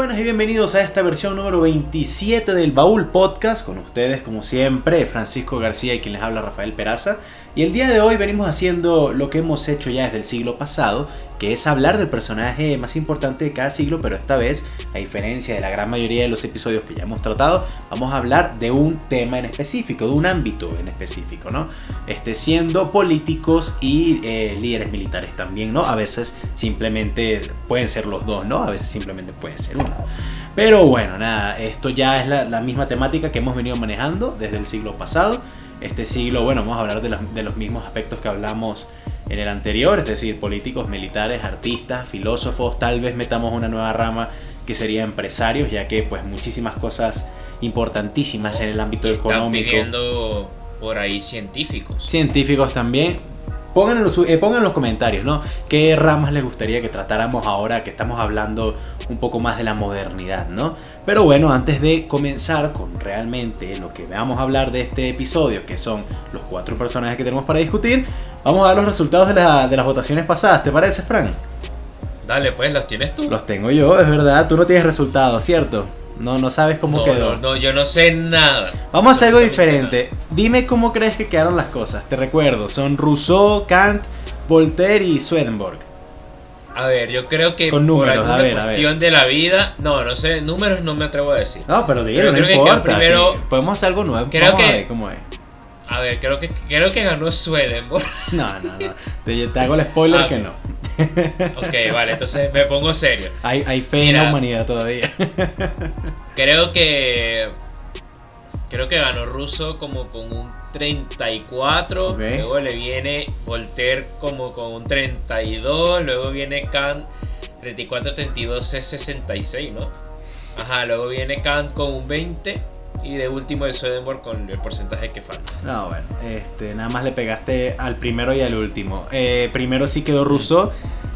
buenas y bienvenidos a esta versión número 27 del Baúl Podcast. Con ustedes, como siempre, Francisco García y quien les habla Rafael Peraza. Y el día de hoy venimos haciendo lo que hemos hecho ya desde el siglo pasado, que es hablar del personaje más importante de cada siglo, pero esta vez, a diferencia de la gran mayoría de los episodios que ya hemos tratado, vamos a hablar de un tema en específico, de un ámbito en específico, ¿no? Este, siendo políticos y eh, líderes militares también, ¿no? A veces simplemente pueden ser los dos, ¿no? A veces simplemente puede ser uno. Pero bueno, nada, esto ya es la, la misma temática que hemos venido manejando desde el siglo pasado este siglo, bueno, vamos a hablar de los, de los, mismos aspectos que hablamos en el anterior, es decir, políticos, militares, artistas, filósofos, tal vez metamos una nueva rama que sería empresarios, ya que pues muchísimas cosas importantísimas en el ámbito Están económico. pidiendo por ahí científicos. Científicos también. Pongan en, los, eh, pongan en los comentarios, ¿no? ¿Qué ramas les gustaría que tratáramos ahora que estamos hablando un poco más de la modernidad, ¿no? Pero bueno, antes de comenzar con realmente lo que vamos a hablar de este episodio, que son los cuatro personajes que tenemos para discutir, vamos a ver los resultados de, de las votaciones pasadas. ¿Te parece, Fran? Dale, pues, ¿los tienes tú? Los tengo yo, es verdad. Tú no tienes resultados, ¿cierto? No, no sabes cómo no, quedó. no, no, yo no sé nada. Vamos a hacer algo diferente. Dime cómo crees que quedaron las cosas. Te recuerdo, son Rousseau, Kant, Voltaire y Swedenborg. A ver, yo creo que Con números, por alguna a ver, a cuestión de la vida. No, no sé, números no me atrevo a decir. No, pero dilo, no creo que importa. quedó primero- que Podemos hacer algo nuevo. Creo Vamos a que- ver cómo es. A ver, creo que creo que ganó Swedenborg. No, no, no. Te, te hago el spoiler Ah, que no. ok, vale, entonces me pongo serio. Hay, hay fe en la Mira. humanidad todavía. Creo que. Creo que ganó Russo como con un 34. Ok. Luego le viene Voltaire como con un 32. Luego viene Kant 34, 32 es 66, ¿no? Ajá, luego viene Kant con un 20. Y de último el Swedenborg con el porcentaje que falta. No, bueno, este, nada más le pegaste al primero y al último. Eh, primero sí quedó Rousseau,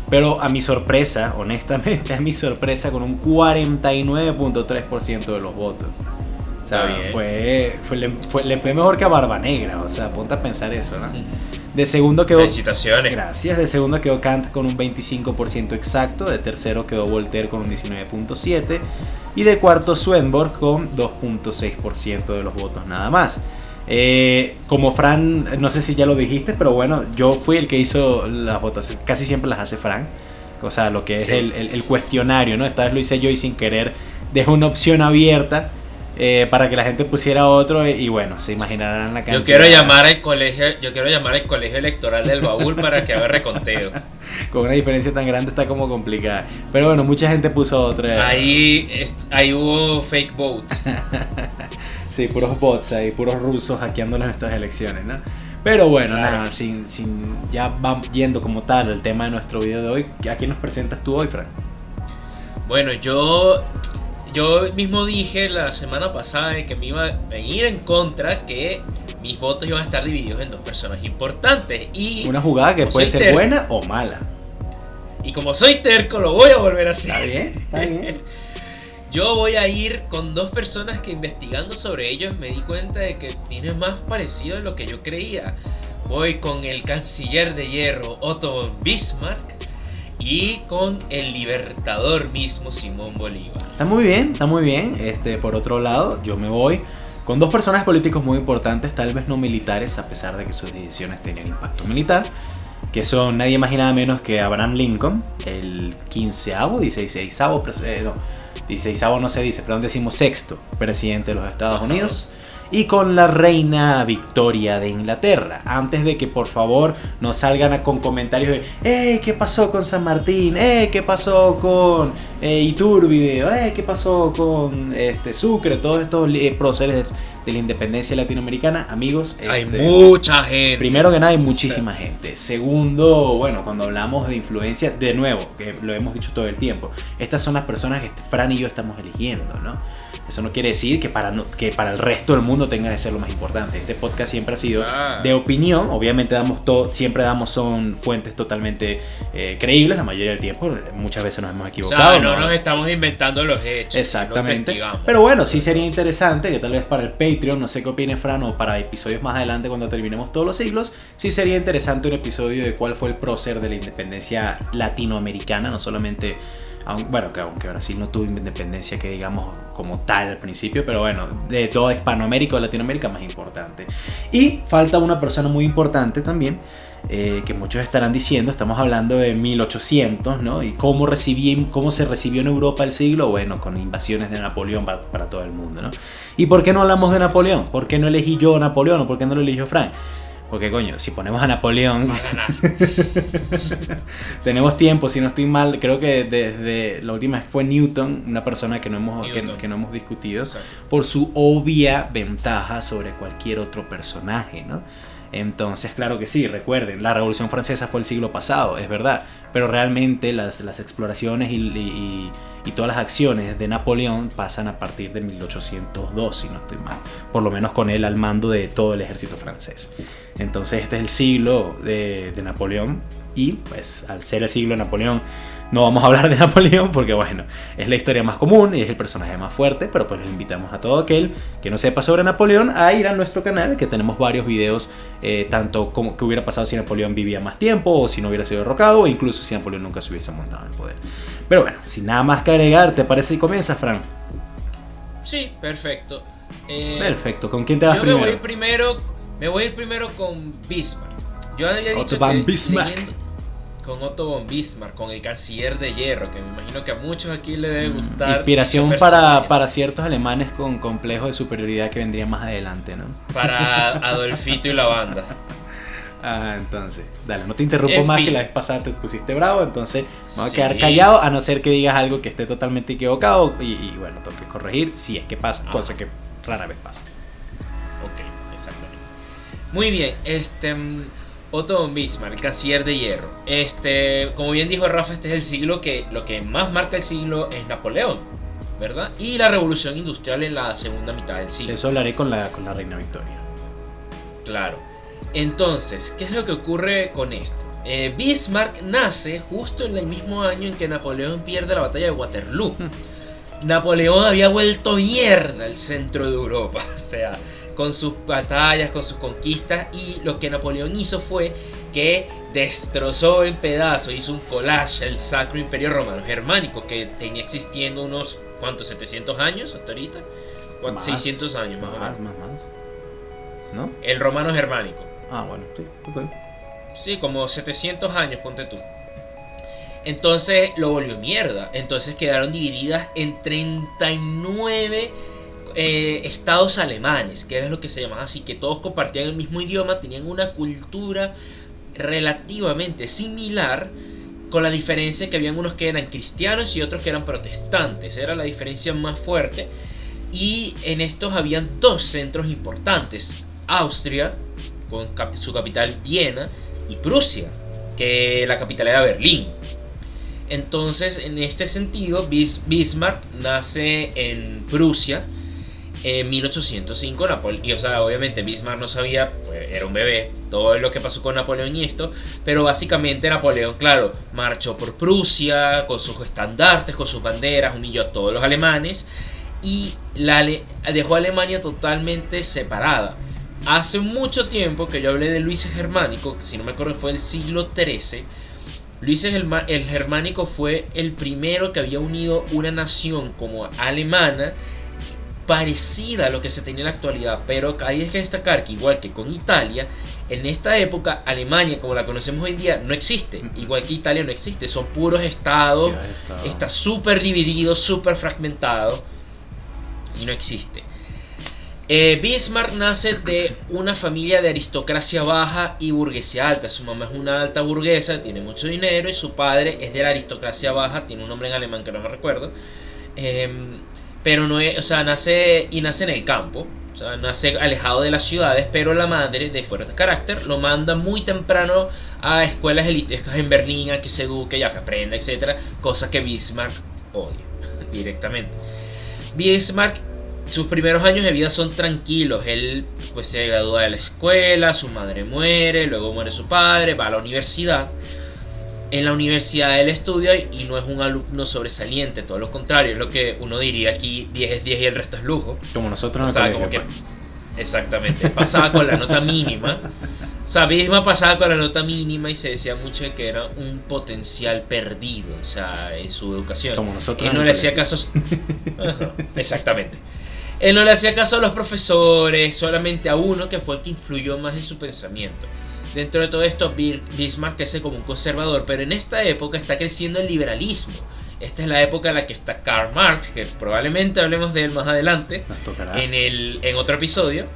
pero a mi sorpresa, honestamente, a mi sorpresa, con un 49.3% de los votos. O sea, fue, fue- le, fue- le fue mejor que a Barba Negra, o sea, ponte a pensar eso, ¿no? De segundo quedó... Felicitaciones. Gracias, de segundo quedó Kant con un 25% exacto, de tercero quedó Voltaire con un 19.7% y de cuarto Swedenborg con 2.6% de los votos nada más. Eh, como Fran, no sé si ya lo dijiste, pero bueno, yo fui el que hizo las votaciones, casi siempre las hace Fran, o sea, lo que es Sí. el, el- el cuestionario, ¿no? Esta vez lo hice yo y sin querer dejé una opción abierta eh, para que la gente pusiera otro y, y bueno, se imaginarán la cantidad. Yo quiero llamar al colegio, yo quiero llamar al colegio electoral del baúl para que haga reconteo. Con una diferencia tan grande está como complicada. Pero bueno, mucha gente puso otra. Ahí, ahí hubo fake votes. Sí, puros bots ahí, puros rusos hackeándonos estas elecciones, ¿no? Pero bueno, Claro. nada, sin, sin, ya va yendo como tal el tema de nuestro video de hoy. ¿A quién nos presentas tú hoy, Frank? Bueno, yo, yo mismo dije la semana pasada de que me iba a venir en contra que mis votos iban a estar divididos en dos personas importantes. Y, Una jugada que puede ser terco. buena o mala. y como soy terco, lo voy a volver a hacer. Está bien, está bien. Yo voy a ir con dos personas que investigando sobre ellos me di cuenta de que tienen más parecido de lo que yo creía. Voy con el canciller de hierro Otto von Bismarck y con el libertador mismo Simón Bolívar. Está muy bien, está muy bien. Este, por otro lado, yo me voy con dos personajes políticos muy importantes, tal vez no militares, a pesar de que sus decisiones tenían impacto militar, que son nadie más menos que Abraham Lincoln, el quinceavo, dieciséisavo, pres- eh, no, dieciséisavo no se dice, perdón, decimos sexto presidente de los Estados Ajá. Y con la reina Victoria de Inglaterra. Antes de que por favor nos salgan con comentarios de ¡Eh! ¿Qué pasó con San Martín? ¡Eh! ¿Qué pasó con eh, Iturbide? ¡Eh! ¿Qué pasó con este, Sucre? Todos estos eh, próceres de la independencia latinoamericana. Amigos, Hay este, mucha gente. Primero que nada, hay muchísima gente. Segundo, bueno, cuando hablamos de influencia, de nuevo, que lo hemos dicho todo el tiempo, estas son las personas que Fran y yo estamos eligiendo, ¿no? Eso no quiere decir que para, no- que para el resto del mundo tenga que ser lo más importante. Este podcast siempre ha sido Ah. de opinión. Obviamente damos todo, siempre damos son fuentes totalmente eh, creíbles la mayoría del tiempo. Muchas veces nos hemos O equivocado. sea, no ¿no? nos estamos inventando los hechos. Exactamente. Pero bueno, sí sería interesante que tal vez para el Patreon, no sé qué opine Fran, o para episodios más adelante cuando terminemos todos los siglos, sí sería interesante un episodio de cuál fue el prócer de la independencia latinoamericana, no solamente bueno, que aunque Brasil no tuvo independencia que digamos como tal al principio, pero bueno, de toda Hispanoamérica o Latinoamérica más importante. Y falta una persona muy importante también, eh, que muchos estarán diciendo, estamos hablando de 1800, ¿no? Y cómo, recibí, cómo se recibió en Europa el siglo, bueno, con invasiones de Napoleón para, para todo el mundo, ¿no? ¿Y por qué no hablamos de Napoleón? ¿Por qué no elegí yo Napoleón o por qué no lo eligió Frank? Porque coño, si ponemos a Napoleón... tenemos tiempo, si no estoy mal, creo que desde la última vez fue Newton, una persona que no hemos, que, no hemos discutido, por su obvia ventaja sobre cualquier otro personaje, ¿no? Entonces, claro que sí, recuerden, la Revolución Francesa fue el siglo pasado, es verdad, pero realmente las, las exploraciones y, y, todas las acciones de Napoleón pasan a partir de 1802, si no estoy mal, por lo menos con él al mando de todo el ejército francés. Entonces, este es el siglo de, de Napoleón y pues al ser el siglo de Napoleón no vamos a hablar de Napoleón porque bueno, es la historia más común y es el personaje más fuerte, pero pues les invitamos a todo aquel que no sepa sobre Napoleón a ir a nuestro canal, que tenemos varios videos, eh, tanto como que hubiera pasado si Napoleón vivía más tiempo o si no hubiera sido derrocado o incluso si Napoleón nunca se hubiese montado en el poder. Pero bueno, sin nada más que agregar, ¿te parece y comienza, Fran? Sí, perfecto. Eh, perfecto, ¿con quién te vas primero? Me voy primero, me voy a ir primero con Bismarck. Yo había dicho que Bismarck con Otto von Bismarck, con el canciller de hierro, que me imagino que a muchos aquí le debe mm, gustar. Inspiración para, para, ciertos alemanes con complejo de superioridad que vendrían más adelante, ¿no? Para Adolfito y la banda. Ah, entonces, dale, no te interrumpo más que la vez pasada te pusiste bravo, entonces me voy a quedar callado a no ser que digas algo que esté totalmente equivocado y, bueno, tengo que corregir si es que pasa, cosa que rara vez pasa. Ok, exactamente. Muy bien, este... Otto von Bismarck, canciller de hierro. Este, como bien dijo Rafa, este es el siglo que lo que más marca el siglo es Napoleón, ¿verdad? Y la revolución industrial en la segunda mitad del siglo. Eso hablaré con la, con la reina Victoria. Claro. Entonces, ¿qué es lo que ocurre con esto? Eh, Bismarck nace justo en el mismo año en que Napoleón pierde la batalla de Waterloo. Napoleón había vuelto mierda el centro de Europa. O sea, con sus batallas, con sus conquistas y lo que Napoleón hizo fue que destrozó en pedazos, hizo un collage el Sacro Imperio Romano Germánico que tenía existiendo unos, ¿cuántos? 700 años hasta ahorita. 600 años más, o menos. Más, más. ¿No? El romano germánico. Ah, bueno, sí, Sí, como 700 años, ponte tú. Entonces lo volvió mierda. Entonces quedaron divididas en 39 eh, estados alemanes, que era lo que se llamaba así, que todos compartían el mismo idioma, tenían una cultura relativamente similar, con la diferencia que habían unos que eran cristianos y otros que eran protestantes, era la diferencia más fuerte. Y en estos habían dos centros importantes, Austria, con su capital Viena, y Prusia, que la capital era Berlín. Entonces, en este sentido, Bismarck nace en Prusia, en 1805 Napoleón, y o sea, obviamente Bismarck no sabía, pues, era un bebé, todo lo que pasó con Napoleón y esto, pero básicamente Napoleón, claro, marchó por Prusia con sus estandartes, con sus banderas, humilló a todos los alemanes y la, dejó a Alemania totalmente separada. Hace mucho tiempo que yo hablé de Luis Germánico, que si no me acuerdo fue el siglo XIII, Luis el Germánico fue el primero que había unido una nación como alemana parecida a lo que se tenía en la actualidad, pero hay que destacar que igual que con Italia, en esta época Alemania como la conocemos hoy en día no existe, igual que Italia no existe, son puros estados, está súper dividido, súper fragmentado y no existe. Eh, Bismarck nace de una familia de aristocracia baja y burguesía alta. Su mamá es una alta burguesa, tiene mucho dinero y su padre es de la aristocracia baja, tiene un nombre en alemán que no me recuerdo. Em, pero no es, o sea, nace y nace en el campo, o sea, nace alejado de las ciudades, pero la madre, de fuerte carácter, lo manda muy temprano a escuelas elitescas en Berlín, a que se eduque, ya que aprenda, etc. Cosa que Bismarck odia directamente. Bismarck, sus primeros años de vida son tranquilos. Él pues se gradúa de la escuela, su madre muere, luego muere su padre, va a la universidad en la universidad él estudia y no es un alumno sobresaliente, todo lo contrario, es lo que uno diría aquí 10 es 10 y el resto es lujo. Como nosotros en como que, pues. Exactamente, pasaba con la nota mínima, O sea, Bismarck pasaba con la nota mínima y se decía mucho de que era un potencial perdido, o sea, en su educación. Como nosotros. Él no le hacía caso. Exactamente. Él no le hacía caso a los profesores, solamente a uno que fue el que influyó más en su pensamiento. Dentro de todo esto, Bismarck crece como un conservador, pero en esta época está creciendo el liberalismo. Esta es la época en la que está Karl Marx, que probablemente hablemos de él más adelante en, el, en otro episodio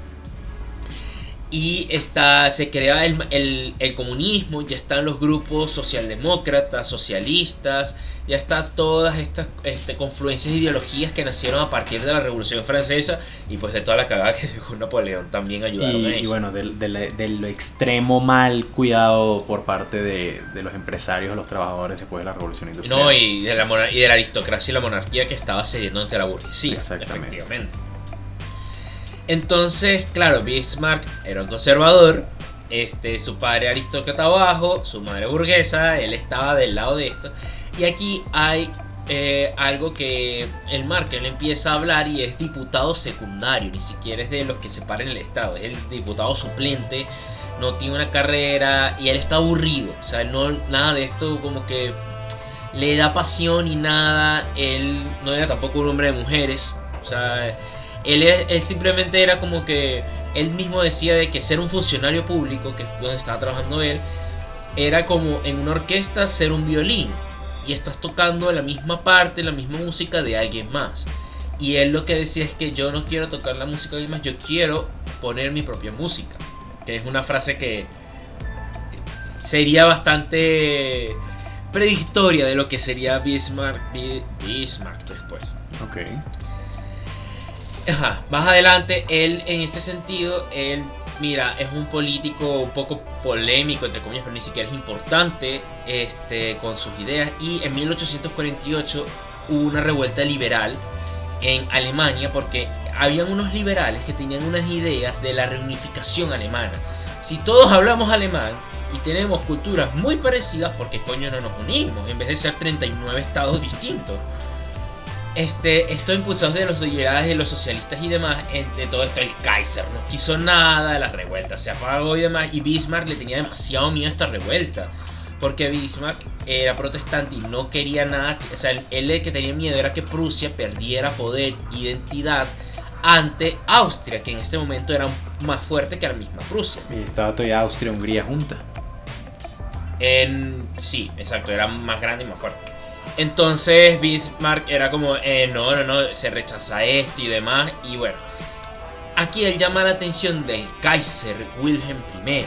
y está, se crea el, el, comunismo, ya están los grupos socialdemócratas, socialistas, ya están todas estas este, confluencias de ideologías que nacieron a partir de la Revolución Francesa y pues de toda la cagada que dejó Napoleón también ayudaron a eso. Y bueno, de, lo extremo mal cuidado por parte de, los empresarios, los trabajadores después de la Revolución Industrial. No, y de la, y de la aristocracia y la monarquía que estaba cediendo ante la burguesía, Exactamente. efectivamente. Entonces, claro, Bismarck era un conservador, este, su padre aristócrata abajo, su madre burguesa, él estaba del lado de esto. Y aquí hay eh, algo que el Mark él empieza a hablar y es diputado secundario, ni siquiera es de los que se paran el Estado, es el diputado suplente, no tiene una carrera y él está aburrido, o sea, no, nada de esto como que le da pasión y nada, él no era tampoco un hombre de mujeres, o sea él, simplemente era como que él mismo decía de que ser un funcionario público, que es donde estaba trabajando él, era como en una orquesta ser un violín y estás tocando la misma parte, la misma música de alguien más. Y él lo que decía es que yo no quiero tocar la música de alguien más, yo quiero poner mi propia música. Que es una frase que sería bastante prehistoria de lo que sería Bismarck, Bismarck después. Ok. Más adelante, él en este sentido, él, mira, es un político un poco polémico, entre comillas, pero ni siquiera es importante este, con sus ideas. Y en 1848 hubo una revuelta liberal en Alemania porque habían unos liberales que tenían unas ideas de la reunificación alemana. Si todos hablamos alemán y tenemos culturas muy parecidas, ¿por qué coño no nos unimos? En vez de ser 39 estados distintos este, esto impulsados de los liberales, de los socialistas y demás, de todo esto el Kaiser no quiso nada, la revuelta se apagó y demás, y Bismarck le tenía demasiado miedo a esta revuelta, porque Bismarck era protestante y no quería nada, o sea, él, el que tenía miedo era que Prusia perdiera poder, identidad ante Austria, que en este momento era más fuerte que la misma Prusia. Y estaba todavía Austria-Hungría junta. En, sí, exacto, era más grande y más fuerte. Entonces Bismarck era como, eh, no, no, no, se rechaza esto y demás. Y bueno, aquí él llama la atención del Kaiser Wilhelm I,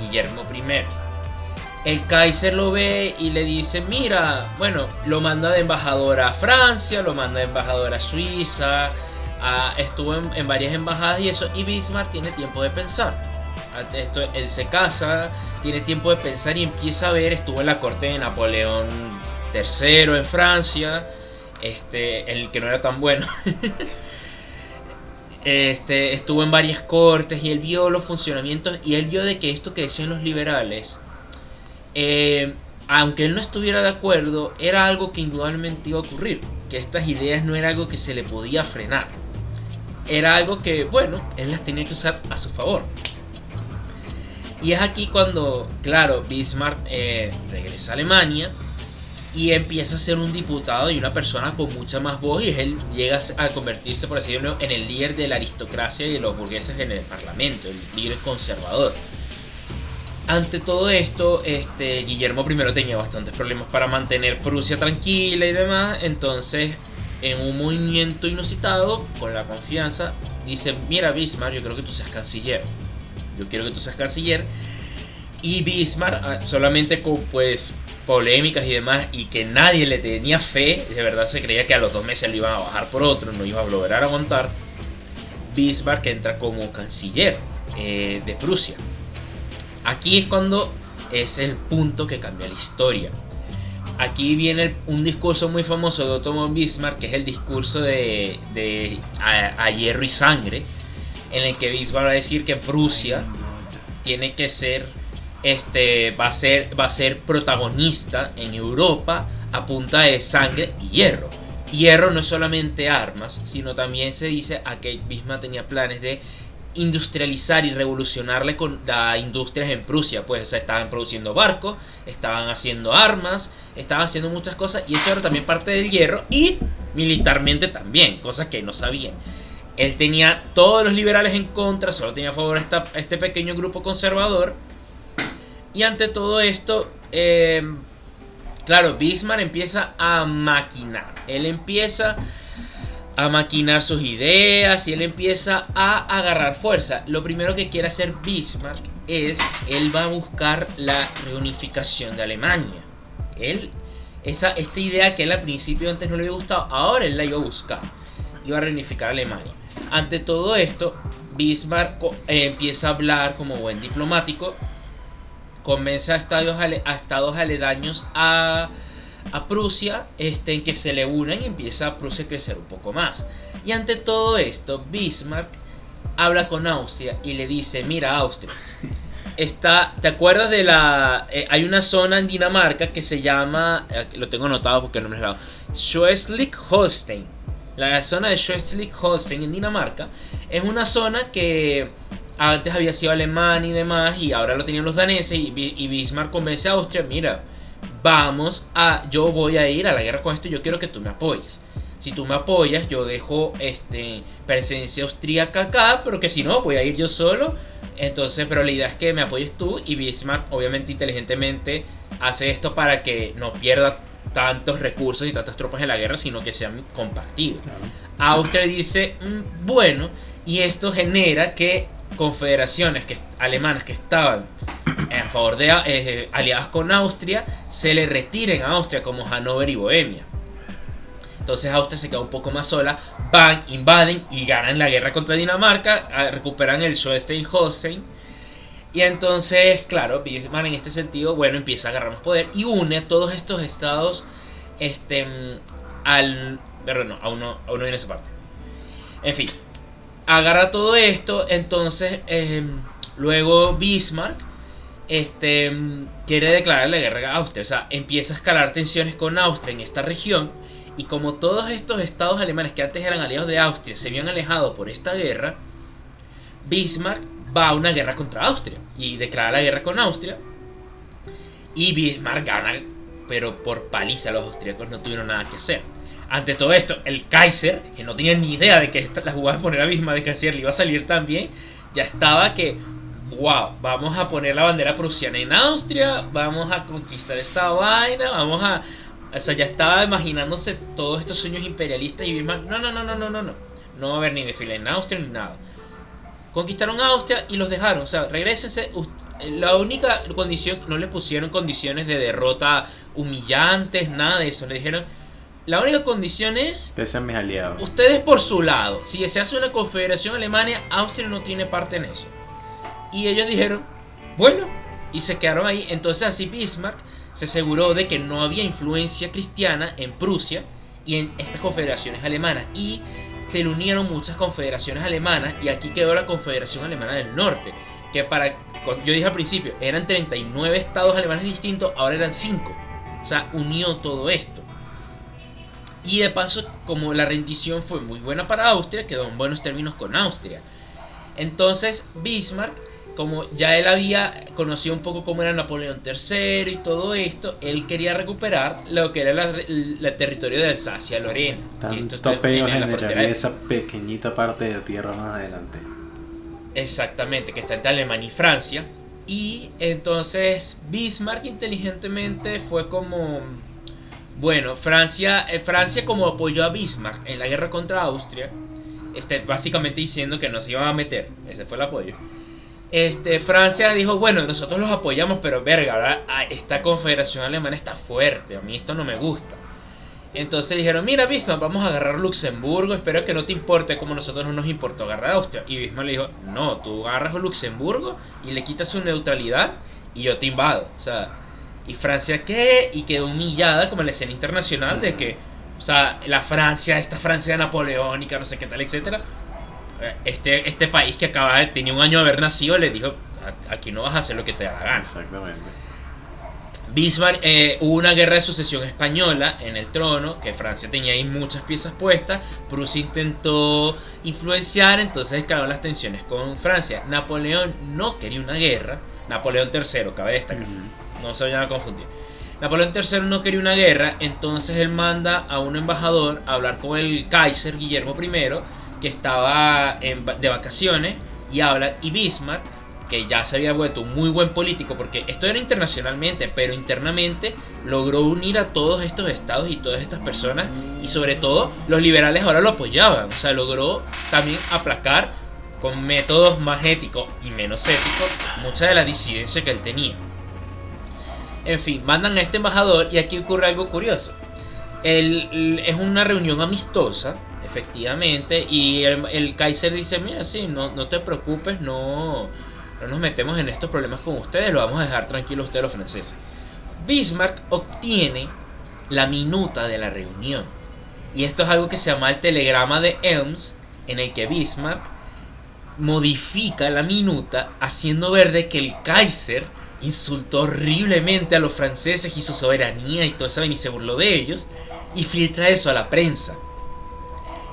Guillermo I. El Kaiser lo ve y le dice, mira, bueno, lo manda de embajador a Francia, lo manda de embajador a Suiza, estuvo en, varias embajadas y eso, y Bismarck tiene tiempo de pensar. Esto, él se casa, tiene tiempo de pensar y empieza a ver, estuvo en la corte de Napoleón tercero en Francia, este, el que no era tan bueno. este, estuvo en varias cortes y él vio los funcionamientos y él vio de que esto que decían los liberales, eh, aunque él no estuviera de acuerdo, era algo que indudablemente iba a ocurrir, que estas ideas no era algo que se le podía frenar. Era algo que, bueno, él las tenía que usar a su favor. Y es aquí cuando, claro, Bismarck eh, regresa a Alemania y empieza a ser un diputado y una persona con mucha más voz y él llega a convertirse, por así decirlo, en el líder de la aristocracia y de los burgueses en el parlamento, el líder conservador. Ante todo esto, este, Guillermo I tenía bastantes problemas para mantener Prusia tranquila y demás, entonces en un movimiento inusitado, con la confianza, dice, mira Bismarck, yo creo que tú seas canciller, yo quiero que tú seas canciller, y Bismarck ah, solamente con pues polémicas y demás, y que nadie le tenía fe, de verdad se creía que a los dos meses lo iban a bajar por otro, no iba a lograr aguantar, Bismarck entra como canciller eh, de Prusia. Aquí es cuando es el punto que cambia la historia. Aquí viene un discurso muy famoso de Otto Bismarck, que es el discurso de, a, hierro y sangre, en el que Bismarck va a decir que Prusia tiene que ser este, va, a ser, va a ser protagonista en Europa a punta de sangre y hierro. Hierro no es solamente armas, sino también se dice a que Bismarck tenía planes de industrializar y revolucionarle con las industrias en Prusia, pues o estaban produciendo barcos, estaban haciendo armas, estaban haciendo muchas cosas y eso era también parte del hierro y militarmente también, cosas que no sabían. Él tenía todos los liberales en contra, solo tenía a favor esta, este pequeño grupo conservador. Y ante todo esto, eh, claro, Bismarck empieza a maquinar. Él empieza a maquinar sus ideas y él empieza a agarrar fuerza. Lo primero que quiere hacer Bismarck es, él va a buscar la reunificación de Alemania. Él, esa, esta idea que él al principio antes no le había gustado, ahora él la iba a buscar. Iba a reunificar Alemania. Ante todo esto, Bismarck eh, empieza a hablar como buen diplomático, convence a estados, a estados aledaños a a Prusia este, en que se le unan y empieza a Prusia a crecer un poco más. Y ante todo esto, Bismarck habla con Austria y le dice, mira Austria, está, ¿te acuerdas de la... Eh, hay una zona en Dinamarca que se llama, eh, lo tengo anotado porque no me lo he Schleswig-Holstein. La zona de Schleswig-Holstein en Dinamarca es una zona que antes había sido alemán y demás y ahora lo tenían los daneses y, y Bismarck convence a Austria, mira, vamos a, yo voy a ir a la guerra con esto yo quiero que tú me apoyes. Si tú me apoyas, yo dejo este, presencia austríaca acá, pero que si no, voy a ir yo solo. Entonces, pero la idea es que me apoyes tú y Bismarck, obviamente inteligentemente, hace esto para que no pierda tantos recursos y tantas tropas en la guerra, sino que sean compartidos. Austria dice, mm, bueno, y esto genera que confederaciones que, alemanas que estaban en favor de eh, aliadas con Austria se le retiren a Austria como Hannover y Bohemia. Entonces Austria se queda un poco más sola, van, invaden y ganan la guerra contra Dinamarca, recuperan el Schleswig-Holstein. Y entonces, claro, en este sentido, bueno, empieza a agarrar más poder y une a todos estos estados este, al... Perdón, no, aún no, aún esa parte. En fin, agarra todo esto, entonces em, luego Bismarck este, quiere declarar la guerra a Austria, o sea, empieza a escalar tensiones con Austria en esta región y como todos estos estados alemanes que antes eran aliados de Austria se habían alejado por esta guerra, Bismarck va a una guerra contra Austria y declara la guerra con Austria. Y Bismarck gana, pero por paliza. Los austríacos no tuvieron nada que hacer. Ante todo esto, el Kaiser, que no tenía ni idea de que la jugada poner a Bismarck de Kaiser le iba a salir tan bien, ya estaba que, wow, vamos a poner la bandera prusiana en Austria, vamos a conquistar esta vaina, vamos a... O sea, ya estaba imaginándose todos estos sueños imperialistas y Bismarck, no, no, no, no, no, no, no, no va a haber ni desfile en Austria ni nada. Conquistaron Austria y los dejaron, o sea, regresense. La única condición, no les pusieron condiciones de derrota humillantes, nada de eso, le dijeron la única condición es. Ustedes sean mis aliados. Ustedes por su lado. Si se hace una confederación Alemania, Austria no tiene parte en eso. Y ellos dijeron, bueno, y se quedaron ahí. Entonces así Bismarck se aseguró de que no había influencia cristiana en Prusia y en estas confederaciones alemanas. Y se le unieron muchas confederaciones alemanas y aquí quedó la Confederación Alemana del Norte. Que para, yo dije al principio, eran 39 estados alemanes distintos, ahora eran 5. O sea, unió todo esto. Y de paso, como la rendición fue muy buena para Austria, quedó en buenos términos con Austria. Entonces Bismarck, como ya él había conocido un poco cómo era Napoleón III y todo esto, él quería recuperar lo que era el territorio de Alsacia, Lorena. Tanto esto en, la frontera de... esa pequeñita parte de tierra más adelante. Exactamente, que está entre Alemania y Francia. Y entonces Bismarck inteligentemente fue como bueno, Francia, eh, Francia como apoyó a Bismarck en la guerra contra Austria, este, básicamente diciendo que nos iban a meter, ese fue el apoyo. Este, Francia dijo, bueno, nosotros los apoyamos, pero verga, ah, esta confederación alemana está fuerte, a mí esto no me gusta. Entonces dijeron, mira Bismarck, vamos a agarrar Luxemburgo, espero que no te importe como nosotros no nos importó agarrar Austria. Y Bismarck le dijo, no, tú agarras Luxemburgo y le quitas su neutralidad y yo te invado. O sea, ¿Y Francia qué? Y quedó humillada como en la escena internacional de que, o sea, la Francia, esta Francia napoleónica, no sé qué tal, etcétera. Eh, este, este país que acaba de, tenía un año de haber nacido, le dijo, aquí no vas a hacer lo que te da la gana. Exactamente. Bismarck, eh, hubo una guerra de sucesión española en el trono, que Francia tenía ahí muchas piezas puestas. Prusia intentó influenciar, entonces escaló las tensiones con Francia. Napoleón no quería una guerra. Napoleón III, cabe destacar. No se vayan a confundir. Napoleón III no quería una guerra, entonces él manda a un embajador a hablar con el Kaiser Guillermo I, que estaba de vacaciones, y habla, y Bismarck que ya se había vuelto un muy buen político, porque esto era internacionalmente, pero internamente logró unir a todos estos estados y todas estas personas, y sobre todo los liberales ahora lo apoyaban, o sea, logró también aplacar con métodos más éticos y menos éticos mucha de la disidencia que él tenía. En fin, mandan a este embajador y aquí ocurre algo curioso. es una reunión amistosa, efectivamente, y el, Kaiser dice, mira, sí, no, no te preocupes, no, no nos metemos en estos problemas con ustedes, lo vamos a dejar tranquilo a ustedes los franceses. Bismarck obtiene la minuta de la reunión. Y esto es algo que se llama el telegrama de Elms, en el que Bismarck modifica la minuta haciendo ver de que el Kaiser insultó horriblemente a los franceses y su soberanía y todo eso y se burló de ellos y filtra eso a la prensa.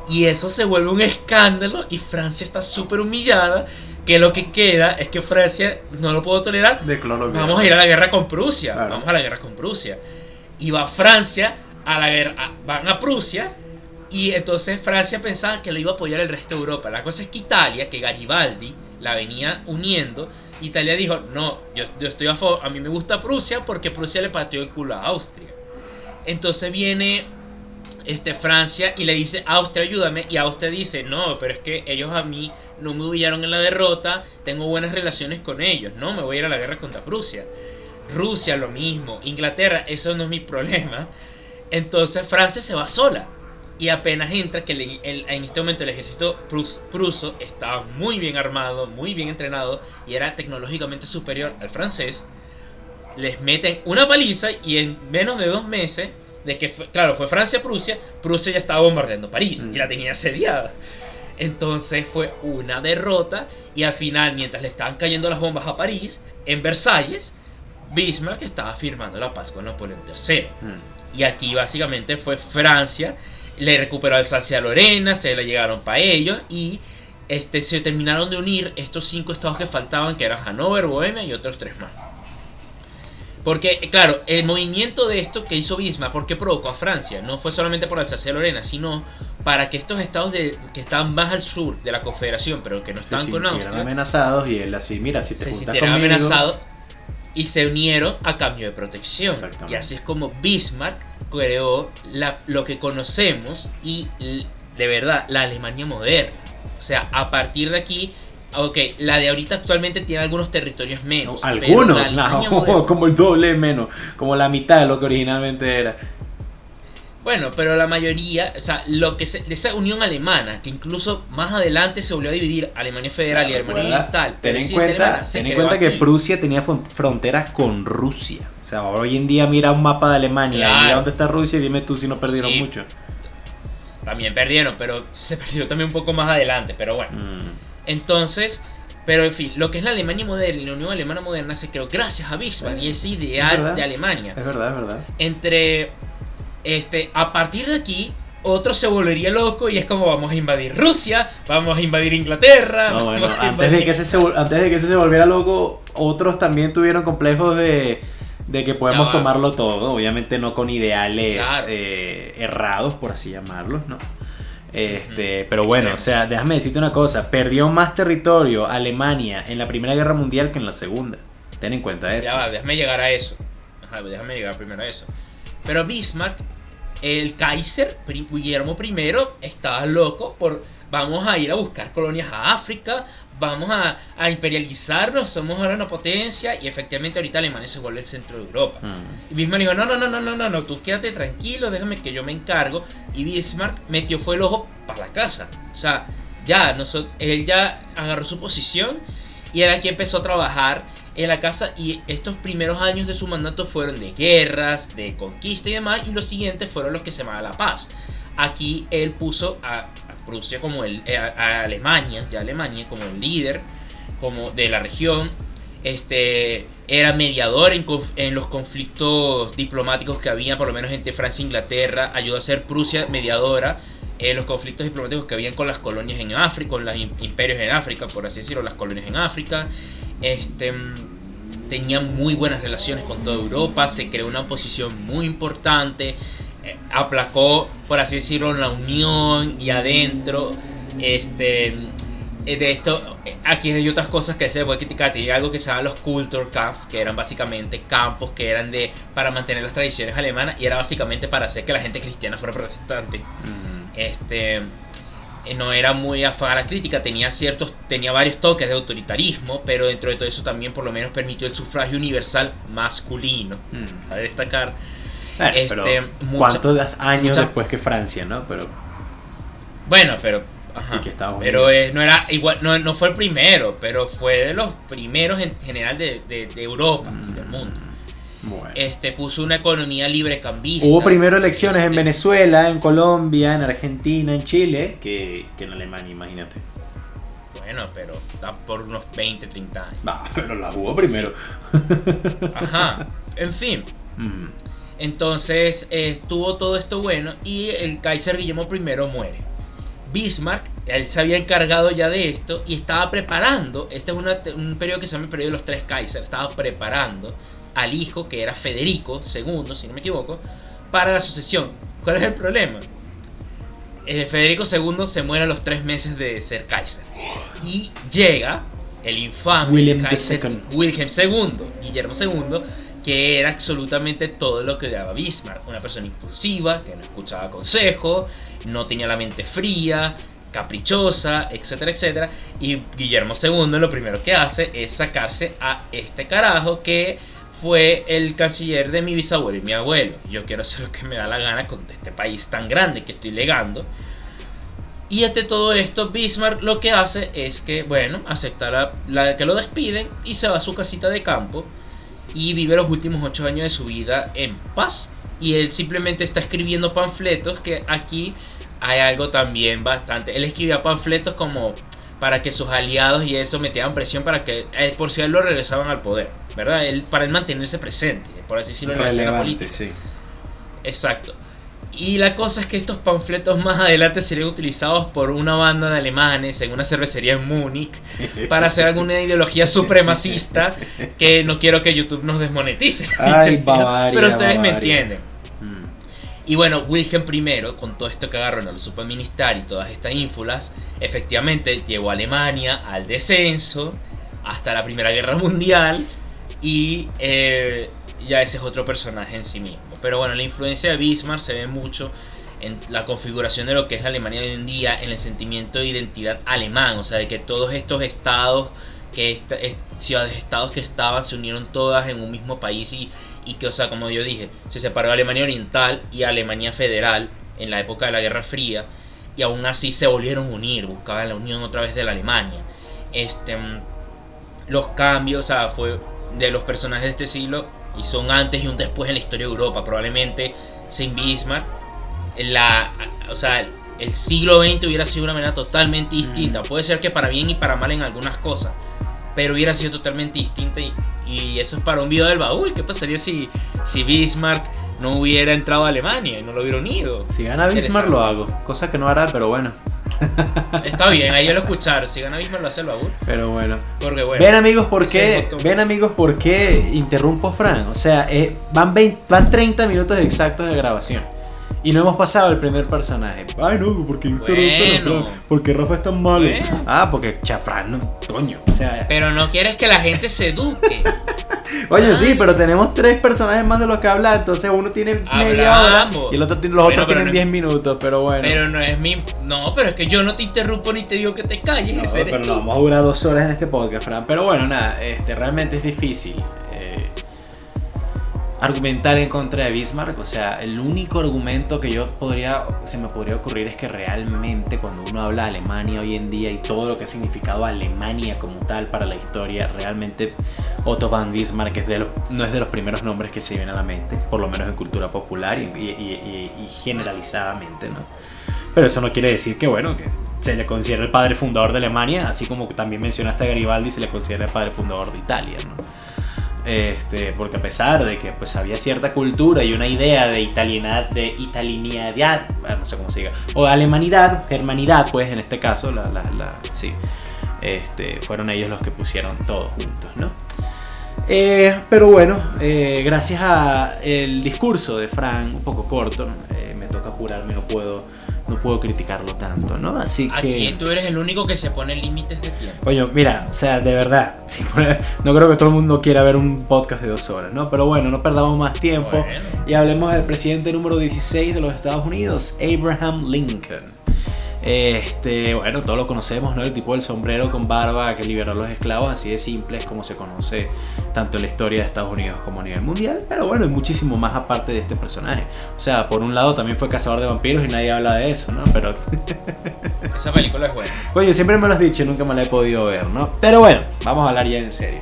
Y eso se vuelve un escándalo y Francia está súper humillada que lo que queda es que Francia no lo puedo tolerar. Vamos a ir a la guerra con Prusia. Vamos a la guerra con Prusia. Y va Francia a la guerra, van a Prusia y entonces Francia pensaba que lo iba a apoyar el resto de Europa. La cosa es que Italia, que Garibaldi la venía uniendo, Italia dijo, no, yo, yo estoy a favor, a mí me gusta Prusia porque Prusia le pateó el culo a Austria. Entonces viene este, Francia y le dice, Austria, ayúdame. Y Austria dice, no, pero es que ellos a mí no me humillaron en la derrota, tengo buenas relaciones con ellos, no me voy a ir a la guerra contra Prusia. Rusia lo mismo, Inglaterra, eso no es mi problema. Entonces Francia se va sola. Y apenas entra, que en este momento el ejército pruso estaba muy bien armado, muy bien entrenado y era tecnológicamente superior al francés, les meten una paliza y en menos de dos meses, de que, claro, fue Francia-Prusia, Prusia ya estaba bombardeando París y la tenía asediada. Entonces fue una derrota y al final, mientras le estaban cayendo las bombas a París, en Versalles, Bismarck estaba firmando la paz con Napoleón III. Mm. Y aquí básicamente fue Francia, le recuperó Alsacia-Lorena, se le llegaron para ellos y este, se terminaron de unir estos cinco estados que faltaban, que eran Hannover, Bohemia y otros tres más. Porque, claro, el movimiento de esto que hizo Bismarck, porque provocó a Francia, no fue solamente por Alsacia-Lorena, sino para que estos estados de, que estaban más al sur de la Confederación, pero que no estaban con Austria, amenazados y él así, mira, si te se sintieron amenazados y se unieron a cambio de protección. Y así es como Bismarck creó lo que conocemos y de verdad la Alemania moderna. O sea, a partir de aquí Ok, la de ahorita actualmente tiene algunos territorios menos. algunos, no, como el doble menos, como la mitad de lo que originalmente era. Bueno, pero la mayoría, o sea, lo que esa unión alemana, que incluso más adelante se volvió a dividir Alemania Federal y Alemania Oriental. Ten en cuenta, ten en cuenta que Prusia tenía frontera con Rusia. O sea, hoy en día mira un mapa de Alemania y mira dónde está Rusia y dime tú si no perdieron mucho. También perdieron, pero se perdió también un poco más adelante, pero bueno. Mm. Entonces, pero en fin, lo que es la Alemania moderna y la Unión Alemana moderna se creó gracias a Bismarck y ese ideal de Alemania. Es verdad, es verdad. Entre, este, a partir de aquí, otro se volvería loco y es como vamos a invadir Rusia, vamos a invadir Inglaterra. No, bueno, antes, de que ese antes de que ese se volviera loco, otros también tuvieron complejos de, de que podemos tomarlo todo, obviamente no con ideales eh, errados, por así llamarlos, ¿no? Este, pero bueno, o sea, déjame decirte una cosa, perdió más territorio Alemania en la Primera Guerra Mundial que en la Segunda. Ten en cuenta eso. Ya va, déjame llegar a eso. Ajá, déjame llegar primero a eso. Pero Bismarck, el Kaiser Guillermo I, estaba loco por vamos a ir a buscar colonias a África, vamos a, imperializarnos, somos ahora una potencia y efectivamente ahorita Alemania se vuelve el centro de Europa. Mm. Y Bismarck dijo, no, no, no, no, no, no, no, tú quédate tranquilo, déjame que yo me encargo. Y Bismarck metió fue el ojo para la casa. O sea, ya, nosotros, él ya agarró su posición y era quien empezó a trabajar en la casa y estos primeros años de su mandato fueron de guerras, de conquista y demás y los siguientes fueron los que se llamaban la paz. Aquí él puso a, Prusia como el, eh, a, Alemania, ya Alemania como el líder como de la región. Este, era mediador en, en, los conflictos diplomáticos que había, por lo menos entre Francia e Inglaterra, ayudó a ser Prusia mediadora en los conflictos diplomáticos que habían con las colonias en África, con los imperios en África, por así decirlo, las colonias en África. Este, tenía muy buenas relaciones con toda Europa, se creó una posición muy importante, eh, aplacó, por así decirlo, la unión y adentro. Este, eh, de esto, eh, aquí hay otras cosas que se puede criticar. Tenía algo que se llama los Kulturkampf, que eran básicamente campos que eran de para mantener las tradiciones alemanas y era básicamente para hacer que la gente cristiana fuera protestante. Este no era muy afán a la crítica, tenía ciertos, tenía varios toques de autoritarismo, pero dentro de todo eso también por lo menos permitió el sufragio universal masculino. A destacar. este, ¿Cuántos años después que Francia, no? Pero. Bueno, pero pero eh, no era igual, no, no, fue el primero, pero fue de los primeros en general de, de, Europa y del mm, Este puso una economía libre cambista. Hubo primero elecciones en este Venezuela, en Colombia, en Argentina, en Chile, que, que en Alemania, imagínate. Bueno, pero está por unos 20, 30 años. Va, pero la hubo primero. Ajá. En fin. Mm. Entonces estuvo todo esto bueno y el Kaiser Guillermo I muere. Bismarck, él se había encargado ya de esto y estaba preparando, este es un periodo que se llama el periodo de los tres Kaisers, estaba preparando al hijo, que era Federico II, si no me equivoco, para la sucesión. ¿Cuál es el problema? Eh, Federico II se muere a los tres meses de ser Kaiser. Y llega el infame William Kaiser Wilhelm II, Guillermo II, que era absolutamente todo lo que daba Bismarck. Una persona impulsiva, que no escuchaba consejo, no tenía la mente fría, caprichosa, etcétera, etcétera. Y Guillermo II lo primero que hace es sacarse a este carajo que fue el canciller de mi bisabuelo y mi abuelo. Yo quiero hacer lo que me da la gana con este país tan grande que estoy legando. Y ante todo esto, Bismarck lo que hace es que, bueno, acepta la que lo despiden y se va a su casita de campo y vive los últimos ocho años de su vida en paz. Y él simplemente está escribiendo panfletos que aquí hay algo también bastante. Él escribía panfletos como para que sus aliados y eso metieran presión para que eh, por si él lo regresaban al poder, ¿verdad? Él, para él mantenerse presente, por así decirlo, en la escena política. Sí. Exacto. Y la cosa es que estos panfletos más adelante serían utilizados por una banda de alemanes en una cervecería en Múnich para hacer alguna ideología supremacista que no quiero que YouTube nos desmonetice. Ay, Bavaria, Pero ustedes me entienden. Mm. Y bueno, Wilhelm I, con todo esto que agarró en el superministar y todas estas ínfulas, efectivamente llevó a Alemania al descenso hasta la Primera Guerra Mundial y eh, ya ese es otro personaje en sí mismo. Pero bueno, la influencia de Bismarck se ve mucho en la configuración de lo que es la Alemania hoy en día, en el sentimiento de identidad alemán, o sea, de que todos estos estados, que ciudades-estados que estaban, se unieron todas en un mismo país y, y que, o sea, como yo dije, se separó Alemania Oriental y Alemania Federal en la época de la Guerra Fría y aún así se volvieron a unir, buscaban la unión otra vez de la Alemania. Este, los cambios, o sea, fue de los personajes de este siglo y son antes y un después en la historia de Europa. Probablemente sin Bismarck, la, o sea, el siglo XX hubiera sido una manera totalmente distinta. Puede ser que para bien y para mal en algunas cosas, pero hubiera sido totalmente distinta. Y, eso es para un video del baúl. ¿Qué pasaría si, si Bismarck no hubiera entrado a Alemania y no lo hubiera unido? Si gana Bismarck lo hago, cosa que no hará, pero bueno. Está bien, ahí ya lo escucharon. Si gana Bismarck lo hace el baúl. Pero bueno. Porque bueno. Ven amigos, ¿por qué? Ven amigos, ¿por qué interrumpo Fran? O sea, eh, van, 20, van 30 minutos exactos de grabación. Y no hemos pasado el primer personaje. Ay, no, porque bueno. Porque Rafa es tan malo. Ah, porque Chafrán, no, coño. O sea. Pero no quieres que la gente se eduque. Oye, sí, pero tenemos tres personajes más de los que hablar. Entonces uno tiene media hora y el otro, los otros tienen 10 minutos. Pero bueno. Pero no es mi. No, pero es que yo no te interrumpo ni te digo que te calles. No, pero no, vamos a durar dos horas en este podcast, Fran. Pero bueno, nada, este, realmente es difícil argumentar en contra de Bismarck. O sea, el único argumento que yo podría, se me podría ocurrir es que realmente cuando uno habla de Alemania hoy en día y todo lo que ha significado Alemania como tal para la historia, realmente Otto von Bismarck es no es de los primeros nombres que se vienen a la mente, por lo menos en cultura popular y, generalizadamente, ¿no? Pero eso no quiere decir que, bueno, que se le considere el padre fundador de Alemania, así como también mencionaste a Garibaldi, se le considera el padre fundador de Italia, ¿no? Este, porque a pesar de que pues había cierta cultura y una idea de italianidad, de italianidad, no sé cómo se diga, o alemanidad, germanidad, pues en este caso, la, este, fueron ellos los que pusieron todos juntos, ¿no? Eh, pero bueno, eh, gracias a el discurso de Frank, un poco corto, eh, me toca apurarme, no puedo no puedo criticarlo tanto, ¿no? Así que... Aquí tú eres el único que se pone límites de tiempo. Coño, mira, o sea, de verdad, no creo que todo el mundo quiera ver un podcast de dos horas, ¿no? Pero bueno, no perdamos más tiempo y hablemos del presidente número 16 de los Estados Unidos, Abraham Lincoln. Este, bueno, todos lo conocemos, ¿no? El tipo del sombrero con barba que liberó a los esclavos, así de simple es como se conoce tanto en la historia de Estados Unidos como a nivel mundial. Pero bueno, hay muchísimo más aparte de este personaje. O sea, por un lado también fue cazador de vampiros y nadie habla de eso, ¿no? Pero. Esa película es buena. Oye, siempre me lo has dicho y nunca me la he podido ver, ¿no? Pero bueno, vamos a hablar ya en serio.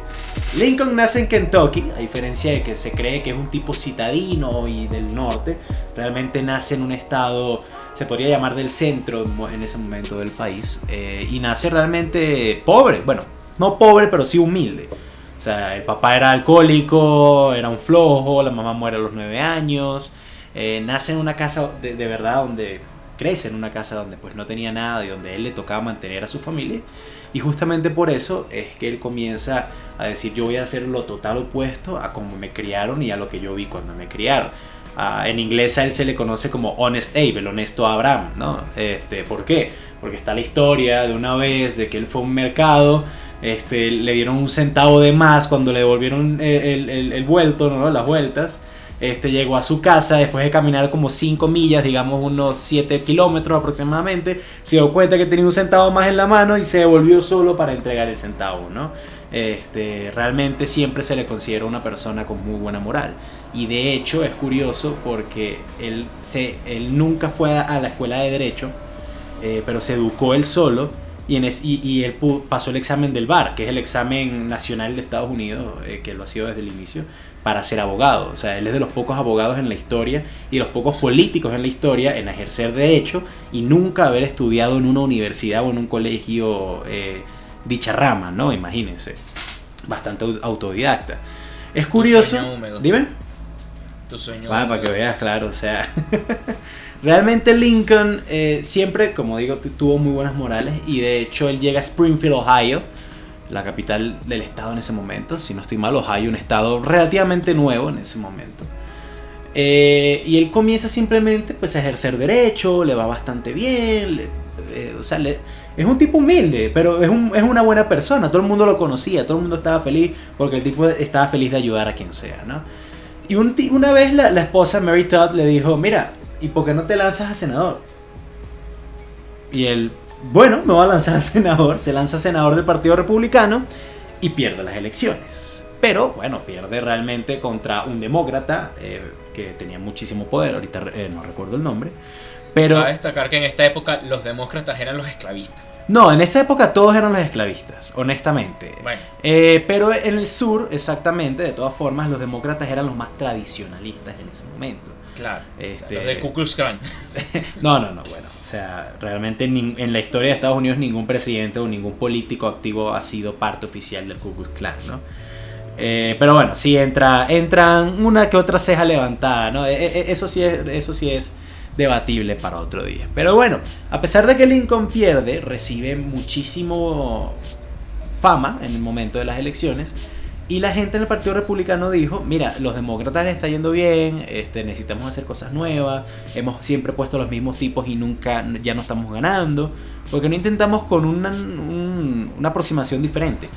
Lincoln nace en Kentucky, a diferencia de que se cree que es un tipo citadino y del norte, realmente nace en un estado se podría llamar del centro en ese momento del país, eh, y nace realmente pobre, bueno, no pobre, pero sí humilde. O sea, el papá era alcohólico, era un flojo, la mamá muere a los nueve años, eh, nace en una casa de, de, verdad donde crece en una casa donde pues no tenía nada y donde él le tocaba mantener a su familia. Y justamente por eso es que él comienza a decir yo voy a hacer lo total opuesto a como me criaron y a lo que yo vi cuando me criaron. Ah, en inglés a él se le conoce como Honest Abe, el honesto Abraham, ¿no? Este, ¿Por qué? Porque está la historia de una vez de que él fue a un mercado, este, le dieron un centavo de más cuando le devolvieron el, el, vuelto, ¿no? Las vueltas. Este, llegó a su casa después de caminar como 5 millas, digamos unos 7 kilómetros aproximadamente, se dio cuenta que tenía un centavo más en la mano y se devolvió solo para entregar el centavo, ¿no? Este, realmente siempre se le considera una persona con muy buena moral. Y de hecho es curioso porque él, se, él nunca fue a la escuela de derecho, eh, pero se educó él solo y, en y, él pasó el examen del BAR, que es el examen nacional de Estados Unidos, eh, que lo ha sido desde el inicio, para ser abogado. O sea, él es de los pocos abogados en la historia y de los pocos políticos en la historia en ejercer derecho y nunca haber estudiado en una universidad o en un colegio eh, dicha rama, ¿no? Imagínense. Bastante autodidacta. Es curioso. Dime sueño. para que veas, claro, o sea. Realmente Lincoln eh, siempre, como digo, tuvo muy buenas morales y de hecho él llega a Springfield, Ohio, la capital del estado en ese momento. Si no estoy mal, Ohio, un estado relativamente nuevo en ese momento. Eh, y él comienza simplemente pues, a ejercer derecho, le va bastante bien, eh, o sea, es un tipo humilde, pero es, es, una buena persona, todo el mundo lo conocía, todo el mundo estaba feliz porque el tipo estaba feliz de ayudar a quien sea, ¿no? Y una vez la, esposa Mary Todd le dijo, mira, ¿y por qué no te lanzas a senador? Y él, bueno, me voy a lanzar a senador, se lanza a senador del Partido Republicano y pierde las elecciones. Pero bueno, pierde realmente contra un demócrata eh, que tenía muchísimo poder, ahorita eh, no recuerdo el nombre. Pero... a destacar que en esta época los demócratas eran los esclavistas. No, en esa época todos eran los esclavistas, honestamente. Eh, pero en el sur, exactamente, de todas formas, los demócratas eran los más tradicionalistas en ese momento. Claro. Este... Los de Ku Klux Klan. no, no, no, bueno. O sea, realmente en la historia de Estados Unidos ningún presidente o ningún político activo ha sido parte oficial del Ku Klux Klan, ¿no? Eh, pero bueno, sí entra, entran una que otra ceja levantada, ¿no? E, e, eso sí es, eso sí es debatible para otro día. Pero bueno, a pesar de que Lincoln pierde, recibe muchísimo fama en el momento de las elecciones. Y la gente en el Partido Republicano dijo, mira, los demócratas les está yendo bien, este, necesitamos hacer cosas nuevas, hemos siempre puesto los mismos tipos y nunca, ya no estamos ganando, porque no intentamos con una, una aproximación diferente.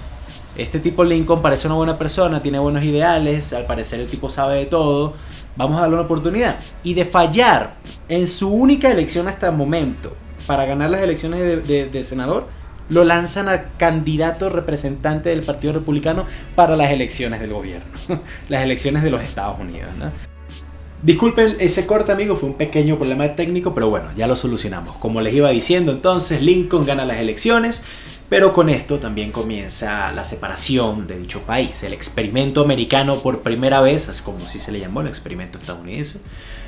Este tipo Lincoln parece una buena persona, tiene buenos ideales, al parecer el tipo sabe de todo, vamos a darle una oportunidad. Y de fallar en su única elección hasta el momento para ganar las elecciones de, senador, lo lanzan a candidato representante del Partido Republicano para las elecciones del gobierno, las elecciones de los Estados Unidos. Disculpen ese corte, amigo, fue un pequeño problema técnico, pero bueno, ya lo solucionamos. Como les iba diciendo, entonces Lincoln gana las elecciones, pero con esto también comienza la separación de dicho país. El experimento americano por primera vez, es como si se le llamó el experimento estadounidense,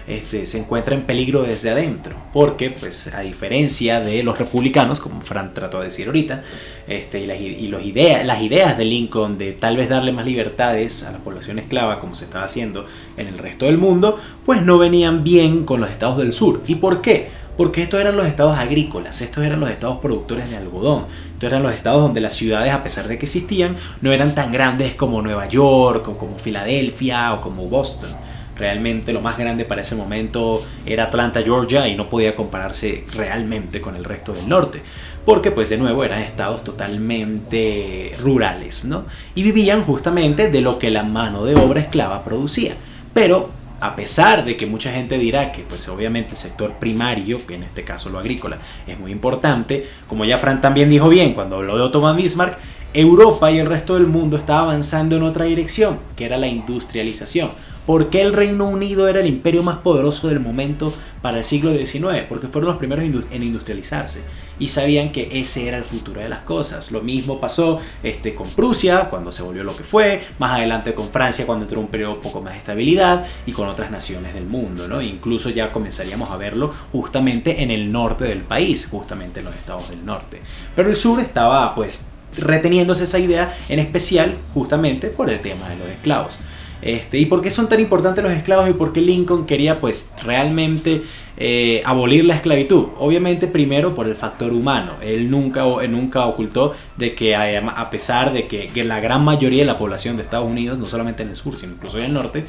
este, se encuentra en peligro desde adentro, porque pues a diferencia de los republicanos, como Fran trató de decir ahorita, este, y, las, las ideas de Lincoln de tal vez darle más libertades a la población esclava como se estaba haciendo en el resto del mundo, pues no venían bien con los estados del sur. ¿Y por qué? Porque estos eran los estados agrícolas, estos eran los estados productores de algodón, estos eran los estados donde las ciudades, a pesar de que existían, no eran tan grandes como Nueva York o como Filadelfia o como Boston. Realmente lo más grande para ese momento era Atlanta, Georgia y no podía compararse realmente con el resto del norte. Porque pues de nuevo eran estados totalmente rurales, ¿no? Y vivían justamente de lo que la mano de obra esclava producía. Pero a pesar de que mucha gente dirá que pues obviamente el sector primario, que en este caso lo agrícola, es muy importante, como ya Fran también dijo bien cuando habló de Otto Bismarck, Europa y el resto del mundo estaba avanzando en otra dirección, que era la industrialización. ¿Por qué el Reino Unido era el imperio más poderoso del momento para el siglo XIX? Porque fueron los primeros en industrializarse y sabían que ese era el futuro de las cosas. Lo mismo pasó este, con Prusia cuando se volvió lo que fue, más adelante con Francia cuando entró un periodo poco más de estabilidad y con otras naciones del mundo. ¿no? Incluso ya comenzaríamos a verlo justamente en el norte del país, justamente en los estados del norte. Pero el sur estaba pues reteniéndose esa idea en especial justamente por el tema de los esclavos. Este, ¿Y por qué son tan importantes los esclavos y por qué Lincoln quería pues realmente eh, abolir la esclavitud? Obviamente primero por el factor humano. Él nunca, nunca ocultó de que a pesar de que, que, la gran mayoría de la población de Estados Unidos, no solamente en el sur, sino incluso en el norte,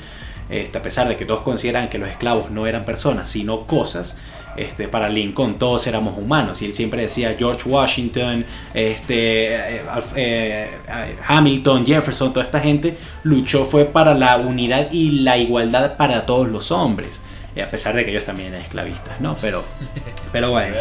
este, a pesar de que todos consideran que los esclavos no eran personas, sino cosas, este, para Lincoln todos éramos humanos y él siempre decía George Washington, este, eh, eh, Hamilton, Jefferson, toda esta gente luchó fue para la unidad y la igualdad para todos los hombres. a pesar de que ellos también eran esclavistas, ¿no? Pero, pero bueno,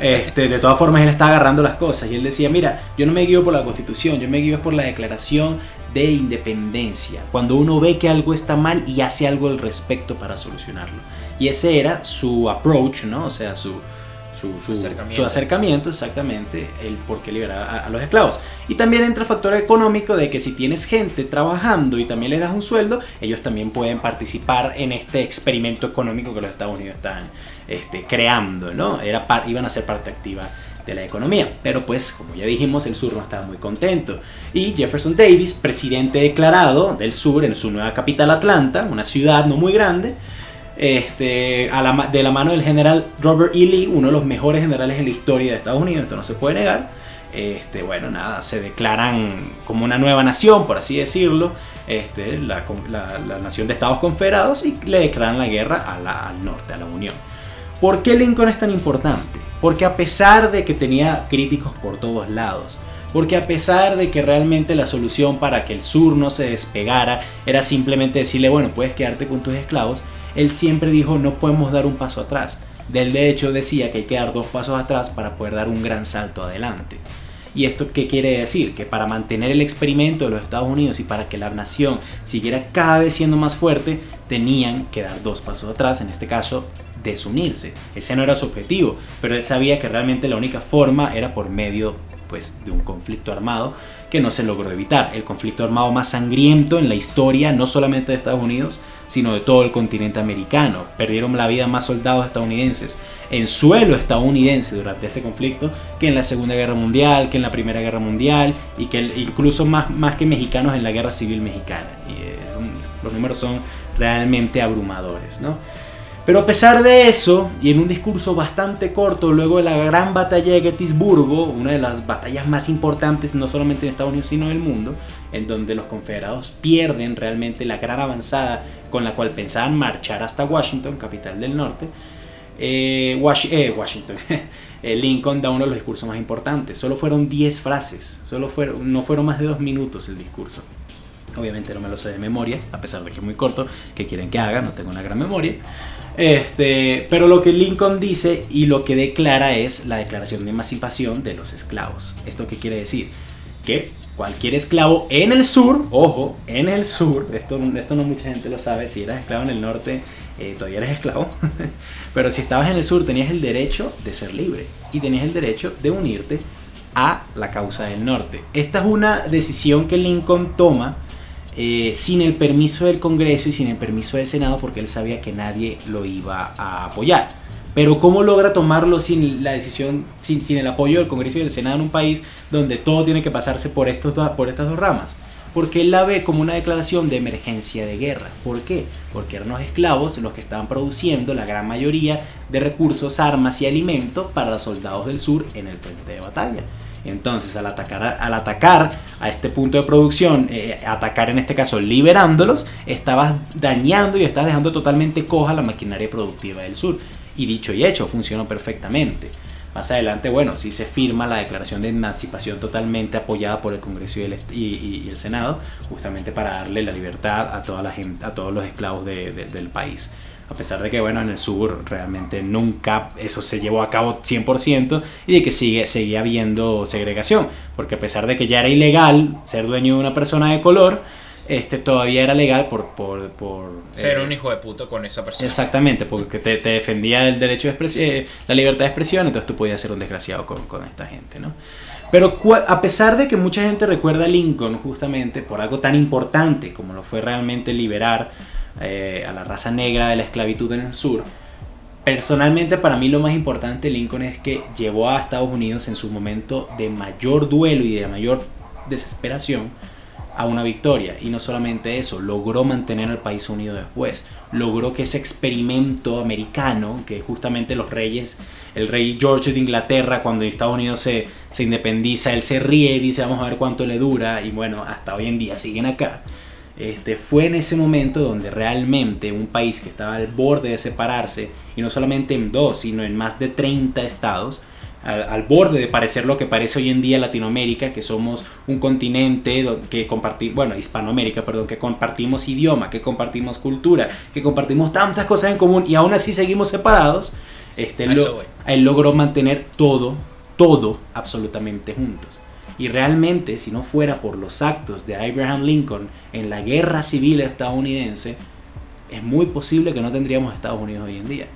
este, de todas formas él está agarrando las cosas y él decía, mira, yo no me guío por la constitución, yo me guío por la declaración de independencia, cuando uno ve que algo está mal y hace algo al respecto para solucionarlo. Y ese era su approach, ¿no? O sea, su, su, acercamiento. exactamente, el por qué liberar a, los esclavos. Y también entra el factor económico de que si tienes gente trabajando y también le das un sueldo, ellos también pueden participar en este experimento económico que los Estados Unidos están este, creando, ¿no? Era iban a ser parte activa de la economía. Pero pues, como ya dijimos, el sur no estaba muy contento. Y Jefferson Davis, presidente declarado del sur en su nueva capital Atlanta, una ciudad no muy grande, este, de la mano del general Robert E. Lee, uno de los mejores generales en la historia de Estados Unidos, esto no se puede negar. Este, bueno, nada, se declaran como una nueva nación, por así decirlo, este, la, nación de Estados Confederados y le declaran la guerra al norte, a la Unión. ¿Por qué Lincoln es tan importante? Porque a pesar de que tenía críticos por todos lados, porque a pesar de que realmente la solución para que el sur no se despegara era simplemente decirle, bueno, puedes quedarte con tus esclavos, él siempre dijo, no podemos dar un paso atrás. Del de hecho decía que hay que dar dos pasos atrás para poder dar un gran salto adelante. ¿Y esto qué quiere decir? Que para mantener el experimento de los Estados Unidos y para que la nación siguiera cada vez siendo más fuerte, tenían que dar dos pasos atrás, en este caso desunirse. Ese no era su objetivo, pero él sabía que realmente la única forma era por medio pues, de un conflicto armado que no se logró evitar. El conflicto armado más sangriento en la historia, no solamente de Estados Unidos, sino de todo el continente americano. Perdieron la vida más soldados estadounidenses en suelo estadounidense durante este conflicto que en la Segunda Guerra Mundial, que en la Primera Guerra Mundial y que incluso más, más que mexicanos en la Guerra Civil Mexicana. Y, eh, los números son realmente abrumadores, ¿no? Pero a pesar de eso, y en un discurso bastante corto luego de la gran batalla de Gettysburgo, una de las batallas más importantes no solamente en Estados Unidos sino en el mundo, en donde los confederados pierden realmente la gran avanzada con la cual pensaban marchar hasta Washington, capital del norte, eh, eh, Washington, eh, Lincoln da uno de los discursos más importantes. Solo fueron 10 frases, solo fueron, no fueron más de dos minutos el discurso. Obviamente no me lo sé de memoria, a pesar de que es muy corto, que quieren que haga, no tengo una gran memoria. Este, pero lo que Lincoln dice y lo que declara es la declaración de emancipación de los esclavos. ¿Esto qué quiere decir? Que cualquier esclavo en el sur, ojo, en el sur, esto, esto no mucha gente lo sabe, si eras esclavo en el norte, eh, todavía eres esclavo, pero si estabas en el sur tenías el derecho de ser libre y tenías el derecho de unirte a la causa del norte. Esta es una decisión que Lincoln toma eh, sin el permiso del Congreso y sin el permiso del Senado porque él sabía que nadie lo iba a apoyar. Pero ¿cómo logra tomarlo sin la decisión, sin, sin el apoyo del Congreso y del Senado en un país donde todo tiene que pasarse por, estos, por estas dos ramas? Porque él la ve como una declaración de emergencia de guerra. ¿Por qué? Porque eran los esclavos los que estaban produciendo la gran mayoría de recursos, armas y alimentos para los soldados del sur en el frente de batalla. Entonces, al atacar, al atacar a este punto de producción, eh, atacar en este caso liberándolos, estabas dañando y estás dejando totalmente coja la maquinaria productiva del sur. Y dicho y hecho, funcionó perfectamente. Más adelante, bueno, sí se firma la declaración de emancipación totalmente apoyada por el Congreso y el, Senado, justamente para darle la libertad a, toda la gente, a todos los esclavos del país a pesar de que bueno en el sur realmente nunca eso se llevó a cabo 100% y de que sigue seguía habiendo segregación porque a pesar de que ya era ilegal ser dueño de una persona de color este todavía era legal por por, por ser un eh, hijo de puto con esa persona. Exactamente porque te, te defendía el derecho de expresión eh, la libertad de expresión entonces tú podías ser un desgraciado con, con esta gente no pero a pesar de que mucha gente recuerda a Lincoln justamente por algo tan importante como lo fue realmente liberar eh, a la raza negra de la esclavitud en el sur. Personalmente para mí lo más importante Lincoln es que llevó a Estados Unidos en su momento de mayor duelo y de mayor desesperación a una victoria. Y no solamente eso, logró mantener al país unido después. Logró que ese experimento americano, que justamente los reyes, el rey George de Inglaterra, cuando Estados Unidos se, se independiza, él se ríe y dice vamos a ver cuánto le dura. Y bueno, hasta hoy en día siguen acá. Este, fue en ese momento donde realmente un país que estaba al borde de separarse, y no solamente en dos, sino en más de 30 estados, al, borde de parecer lo que parece hoy en día Latinoamérica, que somos un continente que compartimos, bueno, Hispanoamérica, perdón, que compartimos idioma, que compartimos cultura, que compartimos tantas cosas en común y aún así seguimos separados, este, él logró mantener todo, todo absolutamente juntos. Y realmente, si no fuera por los actos de Abraham Lincoln en la guerra civil estadounidense, es muy posible que no tendríamos Estados Unidos hoy en día.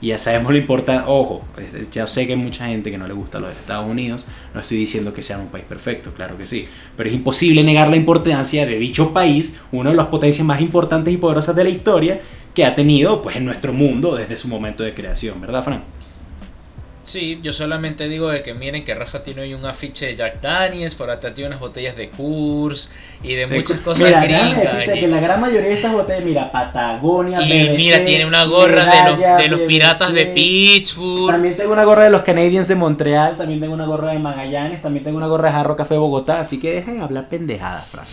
Y ya sabemos lo importante, ojo, ya sé que hay mucha gente que no le gusta los Estados Unidos, no estoy diciendo que sean un país perfecto, claro que sí, pero es imposible negar la importancia de dicho país, una de las potencias más importantes y poderosas de la historia que ha tenido pues en nuestro mundo desde su momento de creación, ¿verdad, Frank? Sí, yo solamente digo de que miren que Rafa tiene hoy un afiche de Jack Daniels, por atrás tiene unas botellas de Kurs y de, muchas cosas mira, gringas. que la gran mayoría de estas botellas, mira, Patagonia, Y mira, tiene una gorra de los, de los piratas de Pittsburgh. También tengo una gorra de los Canadiens de Montreal, también tengo una gorra de Magallanes, también tengo una gorra de Jarro Café Bogotá, así que dejen hablar pendejadas, Fran.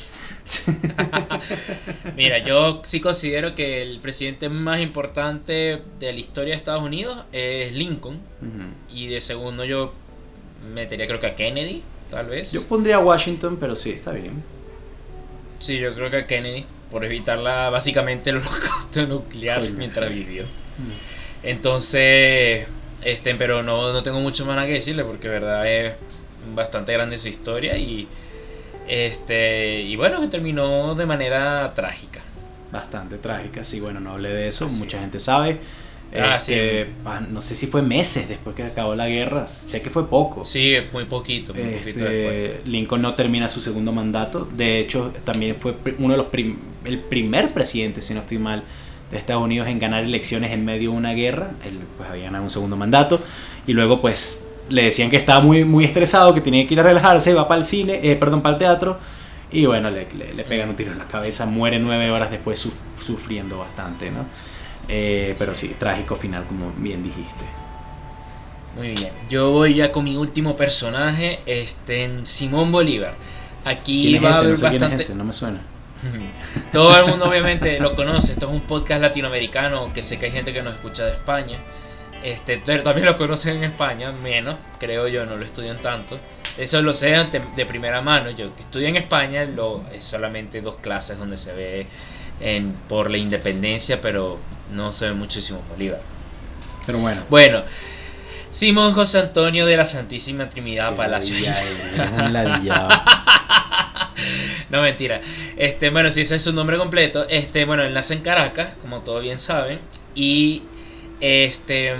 Mira, yo sí considero que el presidente más importante de la historia de Estados Unidos es Lincoln. Y de segundo yo metería creo que a Kennedy, tal vez. Yo pondría a Washington, pero sí, está bien. Sí, yo creo que a Kennedy, por evitar la, básicamente el holocausto nuclear mientras vivió. Entonces, este, pero no, no tengo mucho más nada que decirle porque verdad es bastante grande su historia y este, y bueno, que terminó de manera trágica. Bastante trágica, sí, bueno, no hablé de eso, mucha gente sabe. Ah, este, ah, no sé si fue meses después que acabó la guerra, sé que fue poco. Sí, muy poquito. Este, Lincoln no termina su segundo mandato, de hecho también fue uno de los el primer presidente, si no estoy mal, de Estados Unidos en ganar elecciones en medio de una guerra, él pues había ganado un segundo mandato y luego pues le decían que estaba muy, muy estresado, que tenía que ir a relajarse, va para el cine, eh, perdón, para el teatro. Y bueno, le, le, pegan un tiro en la cabeza, muere nueve horas después sufriendo bastante, ¿no? Eh, pero sí. trágico final, como bien dijiste. Muy bien, yo voy ya con mi último personaje, este, Simón Bolívar. Aquí va a haber bastante... no me suena. Todo el mundo obviamente lo conoce, esto es un podcast latinoamericano que sé que hay gente que nos escucha de España. Este, pero también lo conocen en España, menos, creo yo, no lo estudian tanto. Eso lo sé de, primera mano. Yo que estudio en España, lo, es solamente dos clases donde se ve en, por la independencia, pero no se ve muchísimo Bolívar. Pero bueno. Bueno, Simón José Antonio de la Santísima Trinidad Palacio. no, mentira. Este, bueno, si ese es su nombre completo. Este, bueno, él nace en Caracas, como todos bien saben. Y este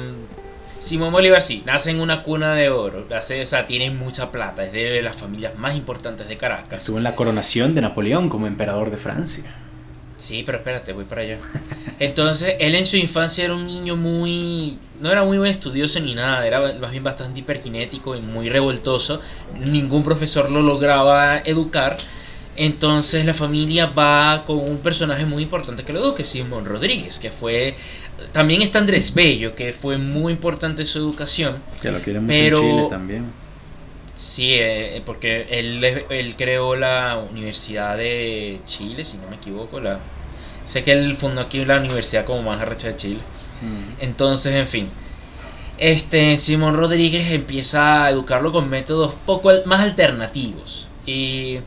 Simón Bolívar sí, nace en una cuna de oro, nace, o sea, tiene mucha plata, es de las familias más importantes de Caracas. Estuvo en la coronación de Napoleón como emperador de Francia. Sí, pero espérate, voy para allá. Entonces, él en su infancia era un niño muy... No era muy buen estudioso ni nada, era más bien bastante hiperkinético y muy revoltoso. Ningún profesor lo lograba educar. Entonces la familia va con un personaje muy importante que lo eduque, Simón Rodríguez, que fue... También está Andrés Bello, que fue muy importante su educación. Que lo quiere mucho Pero- en Chile también. Sí, eh, porque él, él creó la Universidad de Chile, si no me equivoco. La... Sé que él fundó aquí la universidad como más arrecha de Chile. Mm. Entonces, en fin. Este, Simón Rodríguez empieza a educarlo con métodos poco más alternativos. Y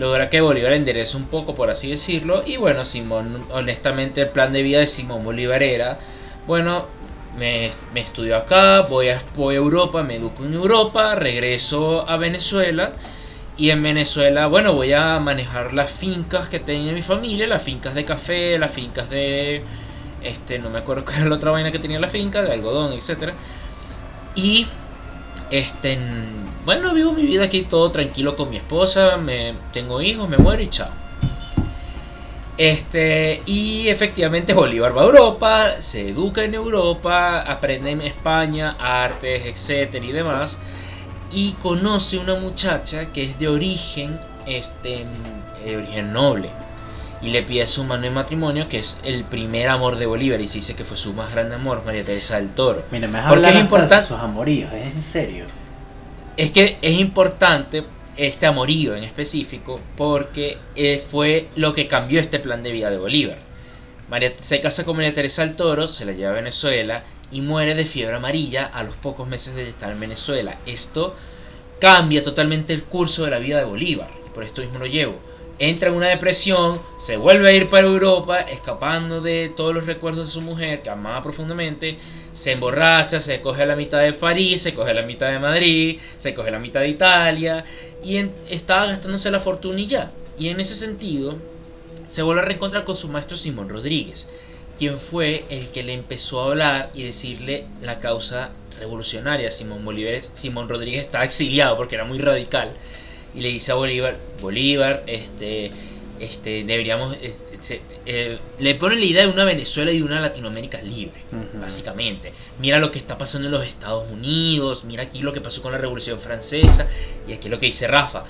logra que Bolívar enderece un poco, por así decirlo. Y bueno, Simón, honestamente, el plan de vida de Simón Bolívar era, bueno, me, estudio acá, voy a, Europa, me educo en Europa, regreso a Venezuela. Y en Venezuela, bueno, voy a manejar las fincas que tenía mi familia, las fincas de café, las fincas de este, no me acuerdo cuál era la otra vaina que tenía la finca, de algodón, etcétera. Y este, bueno, vivo mi vida aquí todo tranquilo con mi esposa, me tengo hijos, me muero y chao. Este, y efectivamente Bolívar va a Europa, se educa en Europa, aprende en España artes, etcétera y demás, y conoce una muchacha que es de origen, este, de origen noble y le pide su mano en matrimonio, que es el primer amor de Bolívar, y se dice que fue su más grande amor, María Teresa del Toro. Mira, me has Porque hablado es importante- de sus amoríos, es en serio. Es que es importante este amorío en específico, porque eh, fue lo que cambió este plan de vida de Bolívar. María se casa con María Teresa del Toro, se la lleva a Venezuela y muere de fiebre amarilla a los pocos meses de estar en Venezuela. Esto cambia totalmente el curso de la vida de Bolívar, y por esto mismo lo llevo. Entra en una depresión, se vuelve a ir para Europa, escapando de todos los recuerdos de su mujer, que amaba profundamente, se emborracha, se coge la mitad de París, se coge la mitad de Madrid, se coge la mitad de Italia, y en- estaba gastándose la fortuna y ya. Y en ese sentido, se vuelve a reencontrar con su maestro Simón Rodríguez, quien fue el que le empezó a hablar y decirle la causa revolucionaria. Simón Bolívar, Simón Rodríguez estaba exiliado porque era muy radical y le dice a Bolívar, Bolívar, este, este, deberíamos, este, eh, le pone la idea de una Venezuela y de una Latinoamérica libre, básicamente. Mira lo que está pasando en los Estados Unidos, mira aquí lo que pasó con la Revolución Francesa y aquí lo que dice Rafa.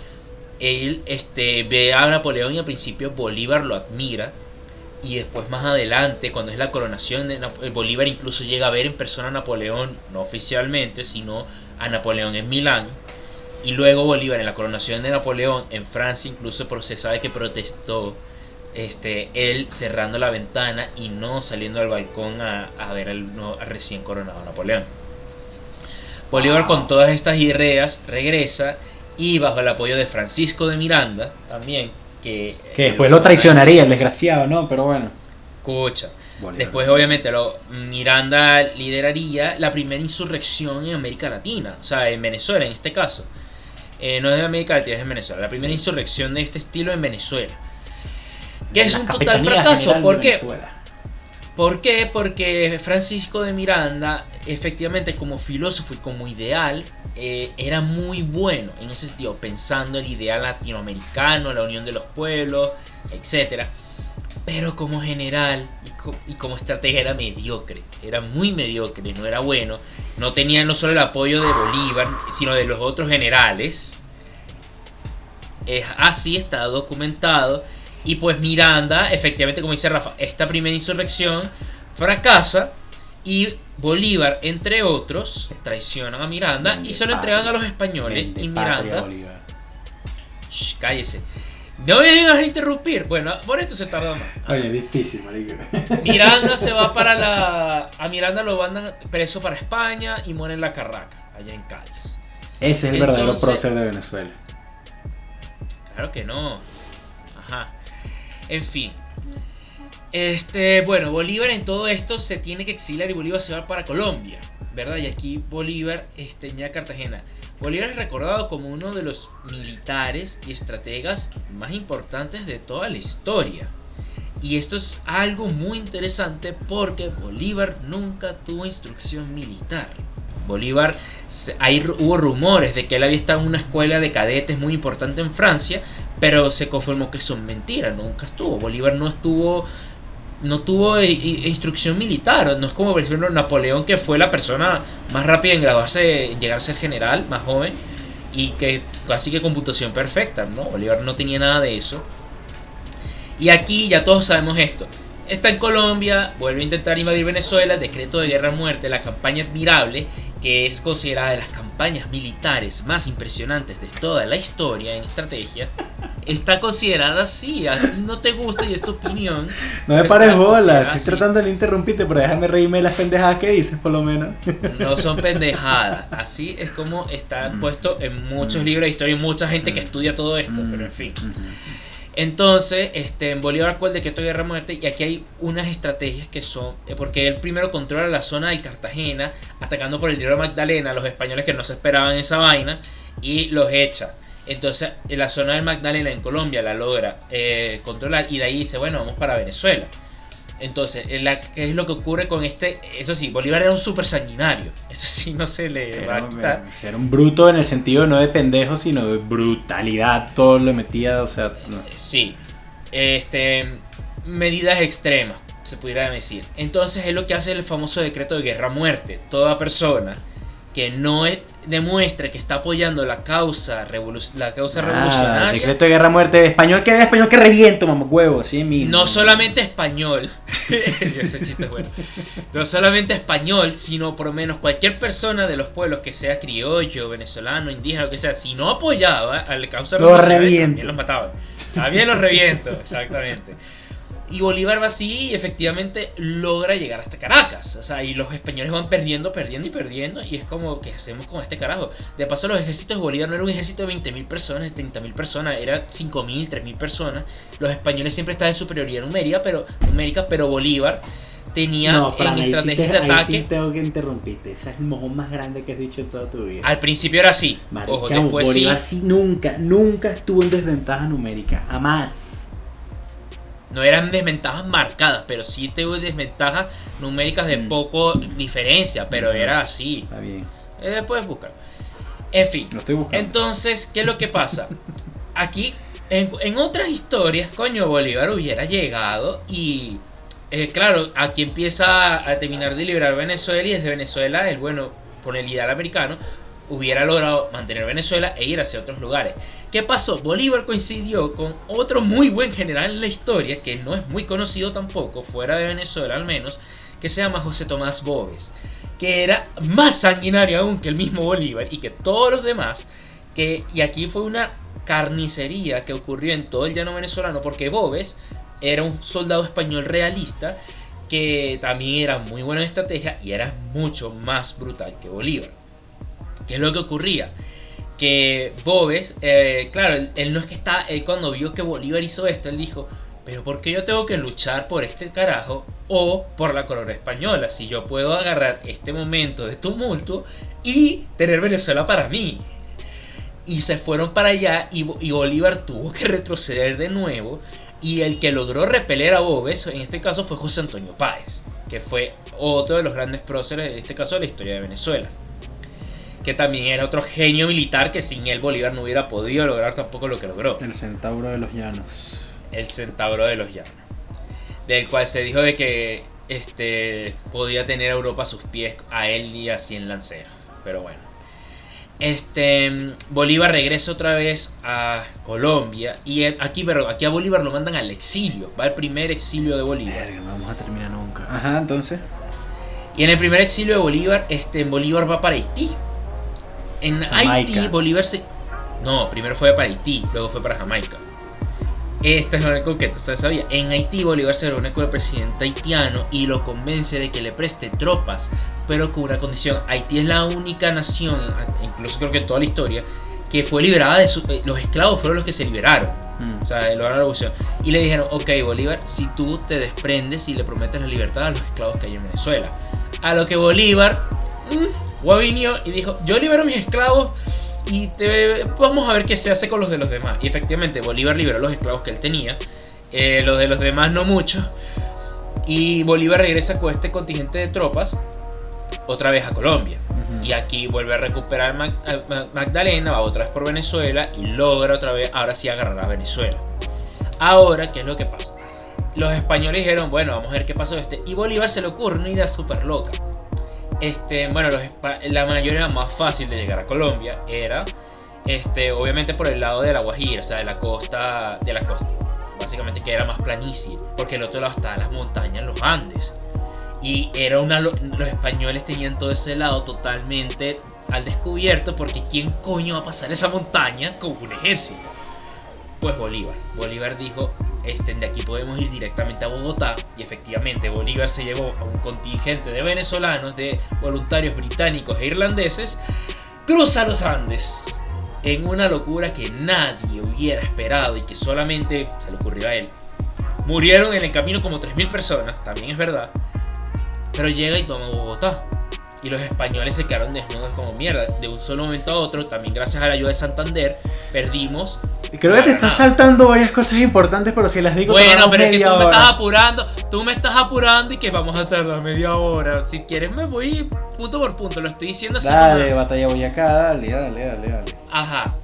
Él este, ve a Napoleón y al principio Bolívar lo admira y después más adelante, cuando es la coronación de Nap- eh, Bolívar, incluso llega a ver en persona a Napoleón, no oficialmente, sino a Napoleón en Milán. Y luego Bolívar en la coronación de Napoleón en Francia, incluso se sabe que protestó este, él cerrando la ventana y no saliendo al balcón a, a ver al, recién coronado Napoleón. Bolívar con todas estas ideas regresa y bajo el apoyo de Francisco de Miranda también, que, Que después lo traicionaría el desgraciado, ¿no? Pero bueno. Escucha. Bolívar. Después, obviamente, lo, Miranda lideraría la primera insurrección en América Latina, o sea, en Venezuela en este caso. Eh, no es de América Latina, es en Venezuela. La primera insurrección de este estilo en Venezuela. Que De es un total fracaso. ¿Por qué? ¿Por qué? Porque Francisco de Miranda, efectivamente, como filósofo y como ideal, eh, era muy bueno en ese sentido, pensando el ideal latinoamericano, la unión de los pueblos, etc. Pero como general y, co- y como estrategia era mediocre, era muy mediocre, no era bueno. No tenía no solo el apoyo de Bolívar, sino de los otros generales. Es así, está documentado. Y pues Miranda, efectivamente, como dice Rafa, esta primera insurrección fracasa y Bolívar, entre otros, traicionan a Miranda y se lo entregan a los españoles. Y Miranda. Shh, cállese. No me vengas a interrumpir. Bueno, por esto se tarda más. Oye, difícil, marico. Miranda se va para la. A Miranda lo mandan preso para España y muere en la Carraca, allá en Cádiz. Ese es el verdadero prócer de Venezuela. Claro que no. Ajá. En fin. Este, bueno, Bolívar en todo esto se tiene que exiliar y Bolívar se va para Colombia, ¿verdad? Y aquí Bolívar este, ya Cartagena. Bolívar es recordado como uno de los militares y estrategas más importantes de toda la historia. Y esto es algo muy interesante porque Bolívar nunca tuvo instrucción militar. Bolívar, hay, hubo rumores de que él había estado en una escuela de cadetes muy importante en Francia, pero se confirmó que son mentiras, nunca estuvo. Bolívar no estuvo no tuvo instrucción militar, no es como por ejemplo Napoleón que fue la persona más rápida en graduarse, en llegar a ser general, más joven, y que casi que computación perfecta, ¿no? Bolívar no tenía nada de eso. Y aquí ya todos sabemos esto. Está en Colombia, vuelve a intentar invadir Venezuela, decreto de guerra muerte, la campaña admirable, que es considerada de las campañas militares más impresionantes de toda la historia en estrategia, está considerada así. A ti no te gusta y es tu opinión. No me pares bola, estoy tratando de interrumpirte, pero déjame reírme las pendejadas que dices, por lo menos. No son pendejadas, así es como está mm. puesto en muchos mm. libros de historia y mucha gente que mm. estudia todo esto, pero en fin. Entonces, este, en Bolívar cuál de esto guerra muerte y aquí hay unas estrategias que son, eh, porque él primero controla la zona de Cartagena, atacando por el río Magdalena a los españoles que no se esperaban esa vaina y los echa. Entonces, en la zona del Magdalena en Colombia la logra eh, controlar y de ahí dice, bueno, vamos para Venezuela. Entonces, ¿qué es lo que ocurre con este? Eso sí, Bolívar era un súper sanguinario. Eso sí, no se le va a quitar. Era un bruto en el sentido no de pendejo, sino de brutalidad. Todo lo metía, o sea. Sí. Este. Medidas extremas, se pudiera decir. Entonces, es lo que hace el famoso decreto de guerra-muerte. Toda persona que no demuestre que está apoyando la causa, la causa ah, revolucionaria. Decreto de guerra muerte. Español que español que reviento, mamá huevo, sí mismo. No solamente español. Ese chiste bueno. No solamente español, sino por lo menos cualquier persona de los pueblos que sea criollo, venezolano, indígena, lo que sea, si no apoyaba a la causa revolucionaria, también los mataban. También los reviento, exactamente. Y Bolívar va así y efectivamente logra llegar hasta Caracas. O sea, y los españoles van perdiendo, perdiendo y perdiendo. Y es como, ¿qué hacemos con este carajo? De paso, los ejércitos de Bolívar no era un ejército de 20.000 personas, de 30.000 personas, era 5.000, 3.000 personas. Los españoles siempre estaban en superioridad numérica, pero, numérica, pero Bolívar tenía no, en estrategia de ataque. sí tengo que interrumpirte. Ese es el mojón más grande que has dicho en toda tu vida. Al principio era así. Ojo, después Bolívar sí. nunca, nunca estuvo en desventaja numérica. Jamás. No eran desventajas marcadas, pero sí tuvo desventajas numéricas de mm. poco diferencia, pero era así. Está bien. Eh, después buscar. En fin. Lo estoy buscando. Entonces, ¿qué es lo que pasa? Aquí, en, otras historias, coño, Bolívar hubiera llegado y. Eh, claro, aquí empieza a terminar de liberar Venezuela y desde Venezuela, el bueno, por el ideal americano, hubiera logrado mantener Venezuela e ir hacia otros lugares. ¿Qué pasó? Bolívar coincidió con otro muy buen general en la historia, que no es muy conocido tampoco, fuera de Venezuela al menos, que se llama José Tomás Boves, que era más sanguinario aún que el mismo Bolívar y que todos los demás, que, y aquí fue una carnicería que ocurrió en todo el llano venezolano, porque Boves era un soldado español realista, que también era muy buena en estrategia y era mucho más brutal que Bolívar. ¿Qué es lo que ocurría? Que Bobes, eh, claro, él, no es que está, él cuando vio que Bolívar hizo esto, él dijo, pero ¿por qué yo tengo que luchar por este carajo o por la corona española? Si yo puedo agarrar este momento de tumulto y tener Venezuela para mí. Y se fueron para allá y, Bolívar tuvo que retroceder de nuevo. Y el que logró repeler a Bobes, en este caso, fue José Antonio Páez, que fue otro de los grandes próceres, en este caso, de la historia de Venezuela que también era otro genio militar que sin él Bolívar no hubiera podido lograr tampoco lo que logró. El centauro de los llanos. El centauro de los llanos. Del cual se dijo de que este, podía tener a Europa a sus pies, a él y a Cien Lanceros. Pero bueno. Este, Bolívar regresa otra vez a Colombia y aquí, aquí a Bolívar lo mandan al exilio. Va el primer exilio de Bolívar. no vamos a terminar nunca. Ajá, entonces. Y en el primer exilio de Bolívar, este, Bolívar va para Haití. En Haití, Bolívar se. No, primero fue para Haití, luego fue para Jamaica. Esta es una que tú sabía. En Haití, Bolívar se reúne con el presidente haitiano y lo convence de que le preste tropas, pero con una condición. Haití es la única nación, incluso creo que en toda la historia, que fue liberada de su, eh, los esclavos fueron los que se liberaron. Mm. O sea, lograron la revolución. Y le dijeron, ok, Bolívar, si tú te desprendes y le prometes la libertad a los esclavos que hay en Venezuela. A lo que Bolívar, mm, vino y dijo, yo libero a mis esclavos y te, vamos a ver qué se hace con los de los demás. Y efectivamente Bolívar liberó los esclavos que él tenía, eh, los de los demás no mucho. Y Bolívar regresa con este contingente de tropas otra vez a Colombia. Y aquí vuelve a recuperar Magdalena, va otra vez por Venezuela y logra otra vez, ahora sí agarrar a Venezuela. Ahora, ¿qué es lo que pasa? Los españoles dijeron, bueno, vamos a ver qué pasó este. Y Bolívar se le ocurre una idea súper loca. Este, bueno, la mayoría más fácil de llegar a Colombia era, este, obviamente por el lado de la Guajira, o sea, de la costa, de la costa. Básicamente que era más planicie, porque el otro lado estaba las montañas, los Andes. Y era una, los españoles tenían todo ese lado totalmente al descubierto, porque ¿quién coño va a pasar esa montaña con un ejército? Pues Bolívar. Bolívar dijo, este, de aquí podemos ir directamente a Bogotá. Y efectivamente Bolívar se llevó a un contingente de venezolanos, de voluntarios británicos e irlandeses, cruza los Andes. En una locura que nadie hubiera esperado y que solamente se le ocurrió a él. Murieron en el camino como 3.000 personas, también es verdad. Pero llega y toma Bogotá. Y los españoles se quedaron desnudos como mierda. De un solo momento a otro, también gracias a la ayuda de Santander, perdimos. Creo que te estás saltando varias cosas importantes, pero si las digo Bueno, pero es que tú me estás apurando, tú me estás apurando y que vamos a tardar media hora. Si quieres me voy punto por punto, lo estoy diciendo así. Dale, batalla Boyacá, dale, dale, dale, dale. Ajá.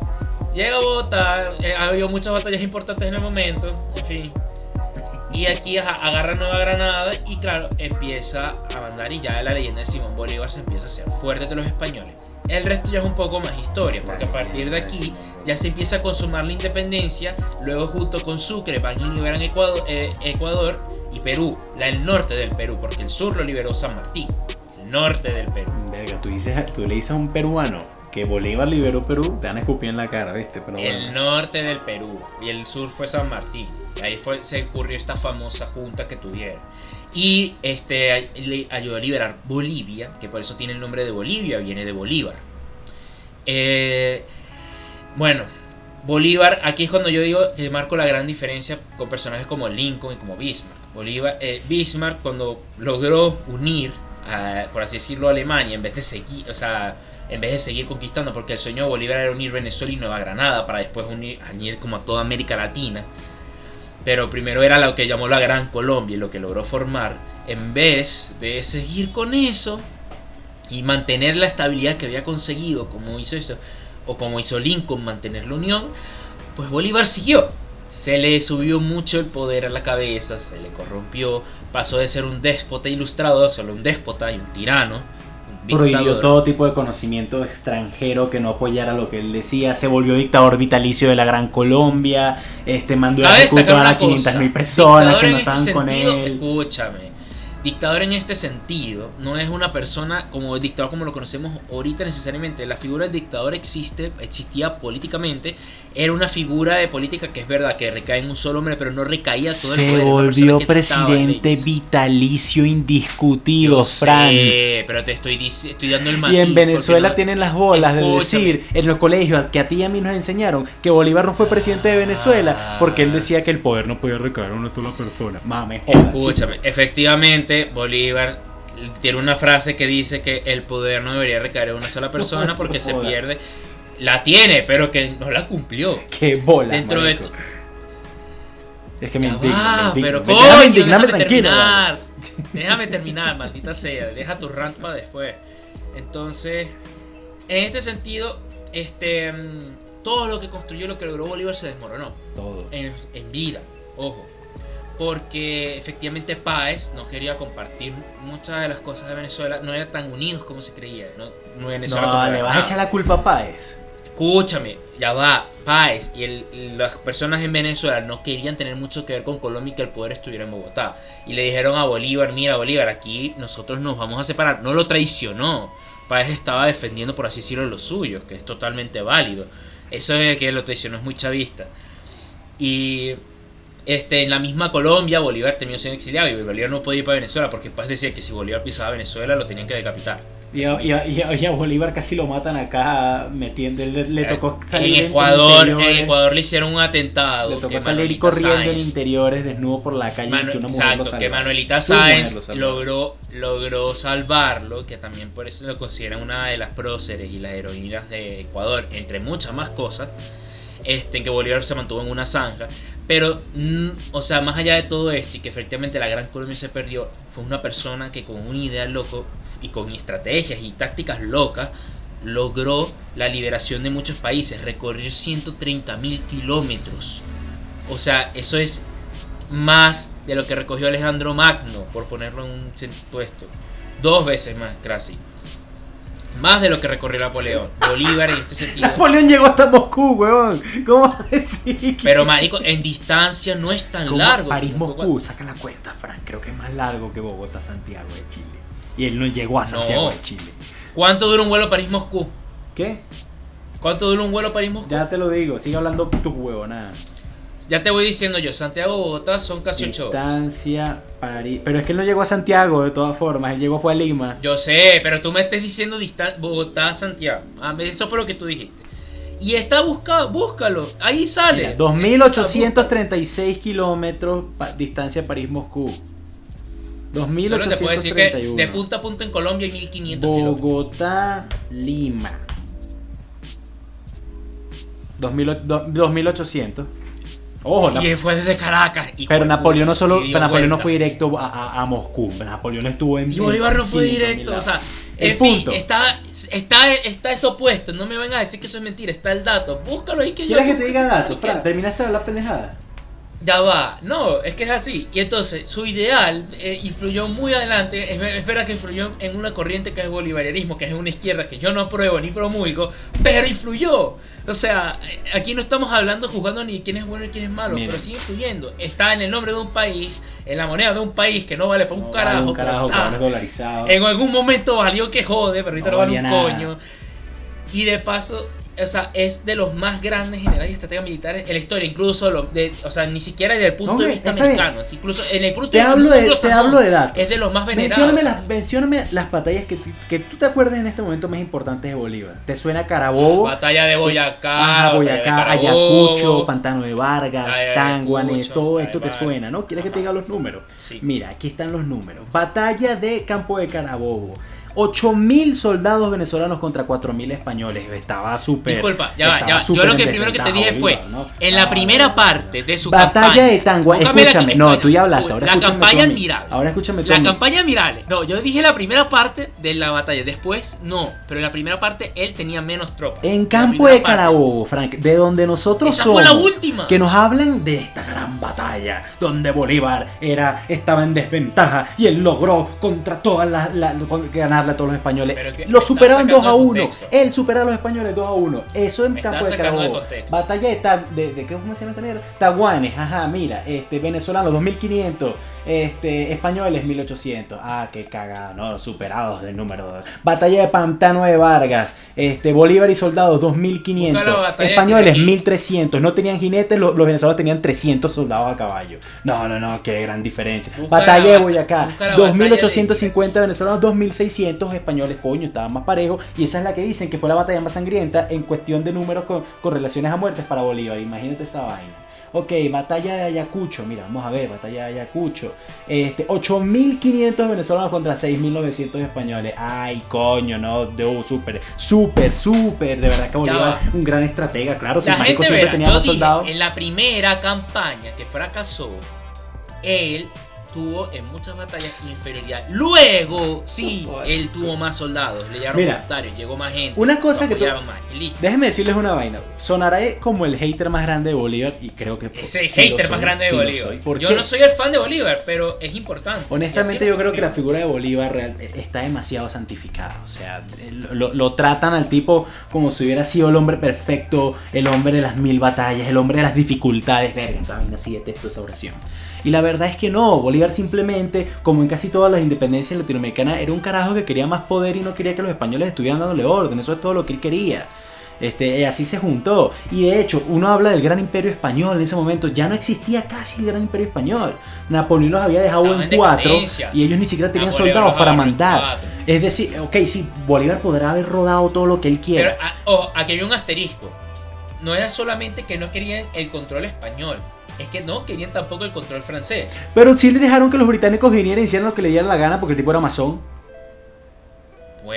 Llega Bogotá, eh, ha habido muchas batallas importantes en el momento, en fin. Y aquí agarra Nueva Granada y claro, empieza a mandar y ya la leyenda de Simón Bolívar se empieza a hacer fuerte de los españoles. El resto ya es un poco más historia, porque a partir de aquí ya se empieza a consumar la independencia, luego junto con Sucre van y liberan Ecuador, eh, Ecuador y Perú, la, el norte del Perú, porque el sur lo liberó San Martín, el norte del Perú. Verga, tú, dices, tú le dices a un peruano que Bolívar liberó Perú, te van a escupir en la cara, ¿viste? Pero el norte del Perú y el sur fue San Martín. Ahí fue, se ocurrió esta famosa junta que tuvieron. Y este, le ayudó a liberar Bolivia, que por eso tiene el nombre de Bolivia, viene de Bolívar. Eh, bueno, Bolívar, aquí es cuando yo digo que marco la gran diferencia con personajes como Lincoln y como Bismarck. Bolívar, eh, Bismarck cuando logró unir, por así decirlo, a Alemania, en vez de seguir, o sea, en vez de seguir conquistando, porque el sueño de Bolívar era unir Venezuela y Nueva Granada para después unir, unir como a toda América Latina pero primero era lo que llamó la Gran Colombia y lo que logró formar, en vez de seguir con eso y mantener la estabilidad que había conseguido, como hizo eso, o como hizo Lincoln, mantener la unión, pues Bolívar siguió. Se le subió mucho el poder a la cabeza, se le corrompió, pasó de ser un déspota ilustrado a solo un déspota y un tirano prohibió todo tipo de conocimiento extranjero que no apoyara lo que él decía, se volvió dictador vitalicio de la Gran Colombia, este mandó a ejecutar a 500.000 personas que no este estaban con él. Escúchame, Dictador en este sentido no es una persona como dictador como lo conocemos ahorita necesariamente. La figura del dictador existe, existía políticamente. Era una figura de política que es verdad que recae en un solo hombre, pero no recaía todo Se el poder. Se volvió presidente vitalicio indiscutido, Fran. pero te estoy, estoy dando el matiz. Y en Venezuela tienen las bolas de decir en los colegios que a ti y a mí nos enseñaron que Bolívar no fue presidente de Venezuela porque él decía que el poder no podía recaer en una sola persona. Mames, Escúchame, efectivamente Bolívar tiene una frase que dice que el poder no debería recaer en una sola persona porque se pierde. La tiene, pero que no la cumplió. Qué bola. Dentro de Es que me indigna, Pero coño, déjame terminar. déjame terminar, maldita sea. Deja tu rant para después. Entonces, en este sentido, este mm, todo lo que construyó, lo que logró Bolívar se desmoronó. Todo. En, en vida, ojo porque efectivamente Páez no quería compartir muchas de las cosas de Venezuela, no eran tan unidos como se creía. No, no, le vas a echar la culpa a Páez. Escúchame, ya va, Páez y las personas en Venezuela no querían tener mucho que ver con Colombia y que el poder estuviera en Bogotá. Y le dijeron a Bolívar, mira Bolívar, aquí nosotros nos vamos a separar. No lo traicionó. Páez estaba defendiendo, por así decirlo, lo suyo, que es totalmente válido. Eso de que lo traicionó es muy chavista. Y este, en la misma Colombia, Bolívar terminó siendo exiliado y Bolívar no podía ir para Venezuela porque Paz decía que si Bolívar pisaba Venezuela lo tenían que decapitar. Y a, Bolívar casi lo matan acá metiendo, le, eh, tocó salir en Ecuador, en, Ecuador le hicieron un atentado. Le tocó salir corriendo en interiores desnudo por la calle. que una exacto, que Manuelita Sáenz logró, logró salvarlo, que también por eso lo consideran una de las próceres y las heroínas de Ecuador, entre muchas más cosas. Este, en que Bolívar se mantuvo en una zanja, Pero, mm, o sea, más allá de todo esto y que efectivamente la Gran Colombia se perdió, fue una persona que con una idea loco y con estrategias y tácticas locas logró la liberación de muchos países. Recorrió 130 mil kilómetros. O sea, eso es más de lo que recogió Alejandro Magno, por ponerlo en un puesto. Dos veces más, casi. Más de lo que recorrió Napoleón. Bolívar en este sentido. Napoleón llegó hasta Moscú, weón. ¿Cómo vas a decir? Pero, marico, en distancia no es tan ¿Cómo largo. París-Moscú, saca la cuenta, Frank. Creo que es más largo que Bogotá-Santiago de Chile. Y él no llegó a Santiago No. de Chile. ¿Cuánto dura un vuelo París-Moscú? ¿Qué? ¿Cuánto dura un vuelo París-Moscú? Ya te lo digo, sigue hablando tus huevos, nada. Ya te voy diciendo yo, Santiago-Bogotá son casi 8 horas. Distancia, París. Pero es que él no llegó a Santiago de todas formas, él llegó fue a Lima. Yo sé, pero tú me estás diciendo distan- Bogotá-Santiago. Ah, eso fue lo que tú dijiste. Y está buscado, búscalo, ahí sale. Mira, 2.836 kilómetros pa- distancia París-Moscú. Solo te puedo decir que 2.831. de punta a punta en Colombia hay 1500 kilómetros. Bogotá, Lima. 2000 do- 2800. Ojo, Nap- Y fue desde Caracas. hijo pero Napoleón no solo, y pero Napoleón no fue directo a, a- a Moscú. Napoleón estuvo en Y Bolívar no fue directo, o sea, El en fin, punto. está, está, está eso puesto, no me vengan a decir que eso es mentira, está el dato, búscalo ahí que yo... ¿Quieres que te diga datos? Cualquiera. Fran, ¿terminaste de hablar pendejada? Ya va, no, es que es así. Y entonces, su ideal eh, influyó muy adelante. Es, es verdad que influyó en una corriente que es bolivarianismo, que es una izquierda que yo no apruebo ni promulgo, pero influyó. O sea, eh, aquí no estamos hablando, juzgando ni quién es bueno y quién es malo, Mira. pero sigue influyendo. Está en el nombre de un país, en la moneda de un país que no vale para un No, carajo. vale un carajo, está. dolarizado. En algún momento valió que jode, pero ahorita No no, vale un nada. coño. Y de paso, o sea, es de los más grandes generales y estrategas militares en la historia, incluso, lo de, o sea, ni siquiera desde el punto de vista es incluso en el punto Te de vista hablo de, te hablo de datos. Es de los más venerados. Mencióname las, mencióname las batallas que, que tú te acuerdes en este momento más importantes de Bolívar. ¿Te suena Carabobo? Batalla de Boyacá, Ajá, de Boyacá. Ayacucho, Pantano de Vargas, Tanguanes, todo esto te suena, ¿no? ¿Quieres que te diga los números? Sí. Mira, aquí están los números. Batalla de Campo de Carabobo. 8.000 soldados venezolanos contra 4.000 españoles. Estaba súper. Disculpa, ya va, ya va. Yo lo que primero que te dije fue, en la primera parte de su Batalla campaña. de Tangua. La Escúchame, no, tú ya hablaste. Ahora la campaña mí. admirable. Ahora escúchame tú La campaña admirable. No, yo dije la primera parte de la batalla. Después, no. Pero en la primera parte él tenía menos tropas. En La Campo de. Carabobo, Frank, de donde nosotros Esa somos. fue la última. Que nos hablan de esta gran batalla, donde Bolívar era, estaba en desventaja y él logró contra todas las, la- con- ganarle a todos los españoles. Lo superaban estás 2 a sacando de 1. contexto. Él superaba a los españoles 2 a 1. Eso en Me Campo de de Carabobo. contexto. Batalla de, de, de- ¿qué- ¿cómo se llama esta mierda? Taguanes, ajá, mira, este, venezolanos 2500, este, españoles 1800. Ah, qué cagada, no, superados del número. Batalla de Pantano de Vargas, este, Bolívar y soldados 2500, Busca la batalla de españoles Tiraquí. 1300, no tenían jinetes, los, los venezolanos tenían 300 soldados a caballo. No, no, no, qué gran diferencia. Busca batalla la de Boyacá, busca la batalla de 2850 venezolanos, 2600 españoles, coño, estaban más parejos. Y esa es la que dicen que fue la batalla más sangrienta en cuestión de números con, con relaciones a muertes para Bolívar. Imagínate esa vaina. Ok, batalla de Ayacucho, mira, vamos a ver, batalla de Ayacucho. Este, 8500 venezolanos contra 6900 españoles. Ay, coño, no, de súper, súper, súper, de verdad que Bolívar, va. un gran estratega, claro, si siempre verá, tenía más soldados. en la primera campaña que fracasó, él tuvo en muchas batallas inferioridad. Luego, sí, él tuvo más soldados, le llegaron Mira, voluntarios, llegó más gente. una cosa que tú- más, y listo. Déjenme decirles una vaina. Sonaré como el hater más grande de Bolívar y creo que Es el sí hater más soy, grande de sí Bolívar. soy. ¿Por Yo qué? no soy el fan de Bolívar, pero es importante. Honestamente Yo yo creo que la figura de Bolívar real- eh, está demasiado santificada. O sea, lo, lo- tratan al tipo como si hubiera sido el hombre perfecto, el hombre de las mil batallas, el hombre de las dificultades. Verga, saben, así detesto esa oración. Y la verdad es que no, Bolívar simplemente, como en casi todas las independencias latinoamericanas, era un carajo que quería más poder y no quería que los españoles estuvieran dándole orden. Eso es todo lo que él quería. Este, así se juntó. Y de hecho, uno habla del gran imperio español en ese momento. Ya no existía casi el gran imperio español. Napoleón los había dejado en cuatro y ellos ni siquiera tenían Napoleón soldados para mandar. Es decir, ok, sí, Bolívar podrá haber rodado todo lo que él Pero quiera. ah, ojo, aquí hay un asterisco. No era solamente que no querían el control español, es que no querían tampoco el control francés. Pero sí le dejaron que los británicos vinieran y hicieran lo que le dieran la gana porque el tipo era masón.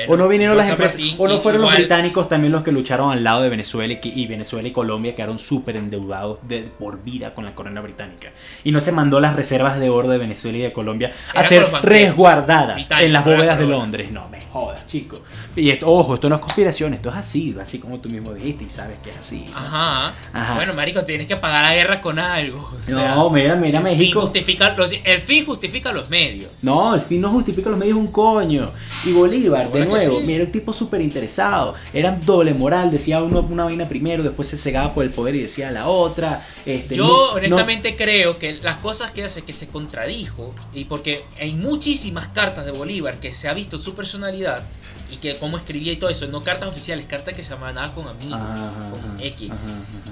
O no vinieron las empresas, o no fueron los británicos también los que lucharon al lado de Venezuela y, Venezuela y Colombia quedaron súper endeudados de, por vida con la corona británica. Y no se mandó las reservas de oro de Venezuela y de Colombia a ser resguardadas en las bóvedas de Londres. No me jodas, chico. Y esto, ojo, esto no es conspiración, esto es así, así como tú mismo dijiste y sabes que es así. Ajá. Bueno, marico, tienes que pagar la guerra con algo. no, mira, mira, México. el fin justifica los medios. No, el fin no justifica los medios un coño. Y Bolívar, de nuevo, mira, un tipo súper interesado. Era doble moral, decía uno una vaina primero, después se cegaba por el poder y decía la otra. Este, Yo honestamente creo que las cosas que hace que se contradijo, y porque hay muchísimas cartas de Bolívar que se ha visto su personalidad, y que cómo escribía y todo eso, no cartas oficiales, cartas que se mandaban con amigos, con X.